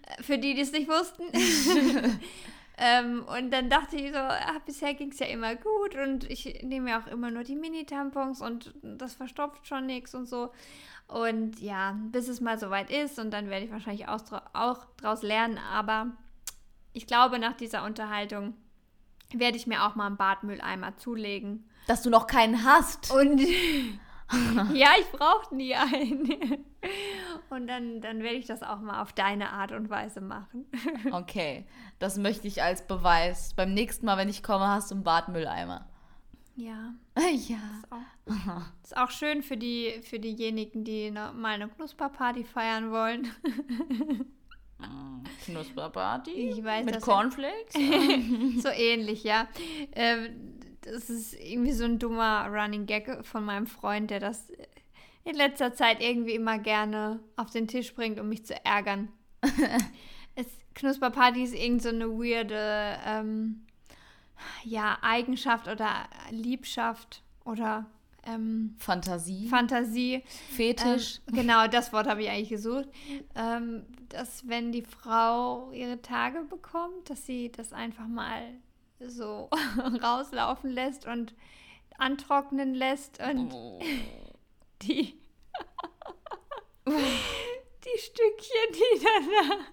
Äh, für die, die es nicht wussten. ähm, und dann dachte ich so, ach, bisher ging es ja immer gut und ich nehme ja auch immer nur die Mini-Tampons und das verstopft schon nichts und so. Und ja, bis es mal soweit ist und dann werde ich wahrscheinlich auch, auch draus lernen. Aber ich glaube, nach dieser Unterhaltung werde ich mir auch mal einen Badmülleimer zulegen. Dass du noch keinen hast. Und ja, ich brauche nie einen. Und dann, dann werde ich das auch mal auf deine Art und Weise machen. okay, das möchte ich als Beweis. Beim nächsten Mal, wenn ich komme, hast du einen Badmülleimer. Ja. Ja. Ist auch, ist auch schön für, die, für diejenigen, die ne, mal eine Knusperparty feiern wollen. Knusperparty? Ich weiß, Mit Cornflakes? so ähnlich, ja. Ähm, das ist irgendwie so ein dummer Running Gag von meinem Freund, der das in letzter Zeit irgendwie immer gerne auf den Tisch bringt, um mich zu ärgern. es, Knusperparty ist irgend so eine weirde ähm, ja, Eigenschaft oder Liebschaft oder ähm, Fantasie. Fantasie. Fetisch. Ähm, genau, das Wort habe ich eigentlich gesucht. Ähm, dass wenn die Frau ihre Tage bekommt, dass sie das einfach mal so rauslaufen lässt und antrocknen lässt und oh. die, die Stückchen, die dann da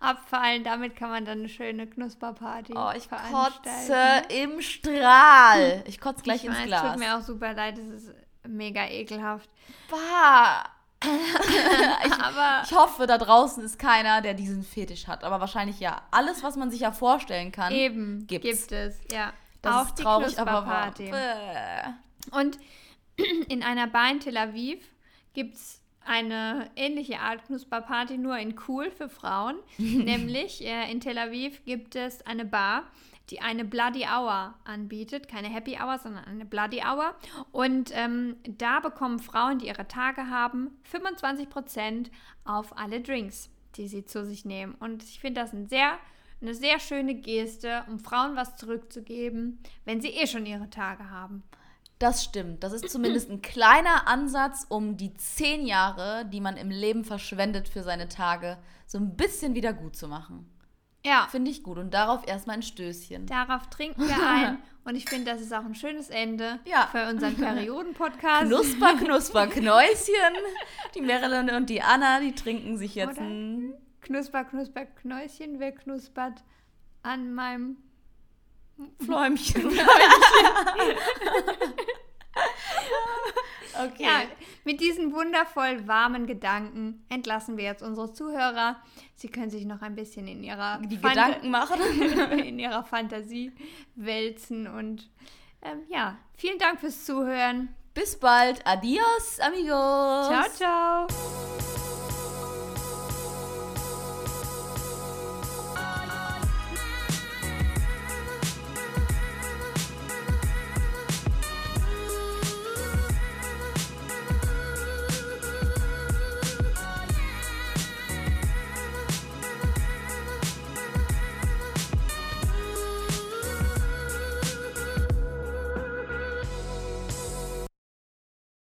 abfallen. Damit kann man dann eine schöne Knusperparty Oh, ich kotze im Strahl. Ich kotze gleich ich ins weiß, Glas. tut mir auch super leid, das ist mega ekelhaft. Bah. Ich, aber ich hoffe, da draußen ist keiner, der diesen Fetisch hat. Aber wahrscheinlich ja. Alles, was man sich ja vorstellen kann, eben gibt's. gibt es. Ja. Das auch ist die traurig, aber wahr. Und in einer Bar in Tel Aviv gibt es eine ähnliche Art Knusperparty, nur in cool für Frauen. Nämlich äh, in Tel Aviv gibt es eine Bar, die eine Bloody Hour anbietet. Keine Happy Hour, sondern eine Bloody Hour. Und ähm, da bekommen Frauen, die ihre Tage haben, 25% auf alle Drinks, die sie zu sich nehmen. Und ich finde das ein sehr, eine sehr schöne Geste, um Frauen was zurückzugeben, wenn sie eh schon ihre Tage haben. Das stimmt. Das ist zumindest ein kleiner Ansatz, um die zehn Jahre, die man im Leben verschwendet für seine Tage, so ein bisschen wieder gut zu machen. Ja. Finde ich gut. Und darauf erstmal ein Stößchen. Darauf trinken wir ein. Und ich finde, das ist auch ein schönes Ende Ja. für unseren Perioden-Podcast. Knusper, Knusper, Knäuschen. Die Marilyn und die Anna, die trinken sich jetzt Oder? ein. Knusper, knusper, Knäuschen. Wer knuspert an meinem. Fläumchen. okay. Ja, mit diesen wundervoll warmen Gedanken entlassen wir jetzt unsere Zuhörer. Sie können sich noch ein bisschen in ihrer, Die Fanta- Gedanken machen. in ihrer Fantasie wälzen. Und ähm, ja, vielen Dank fürs Zuhören. Bis bald. Adios, amigos. Ciao, ciao.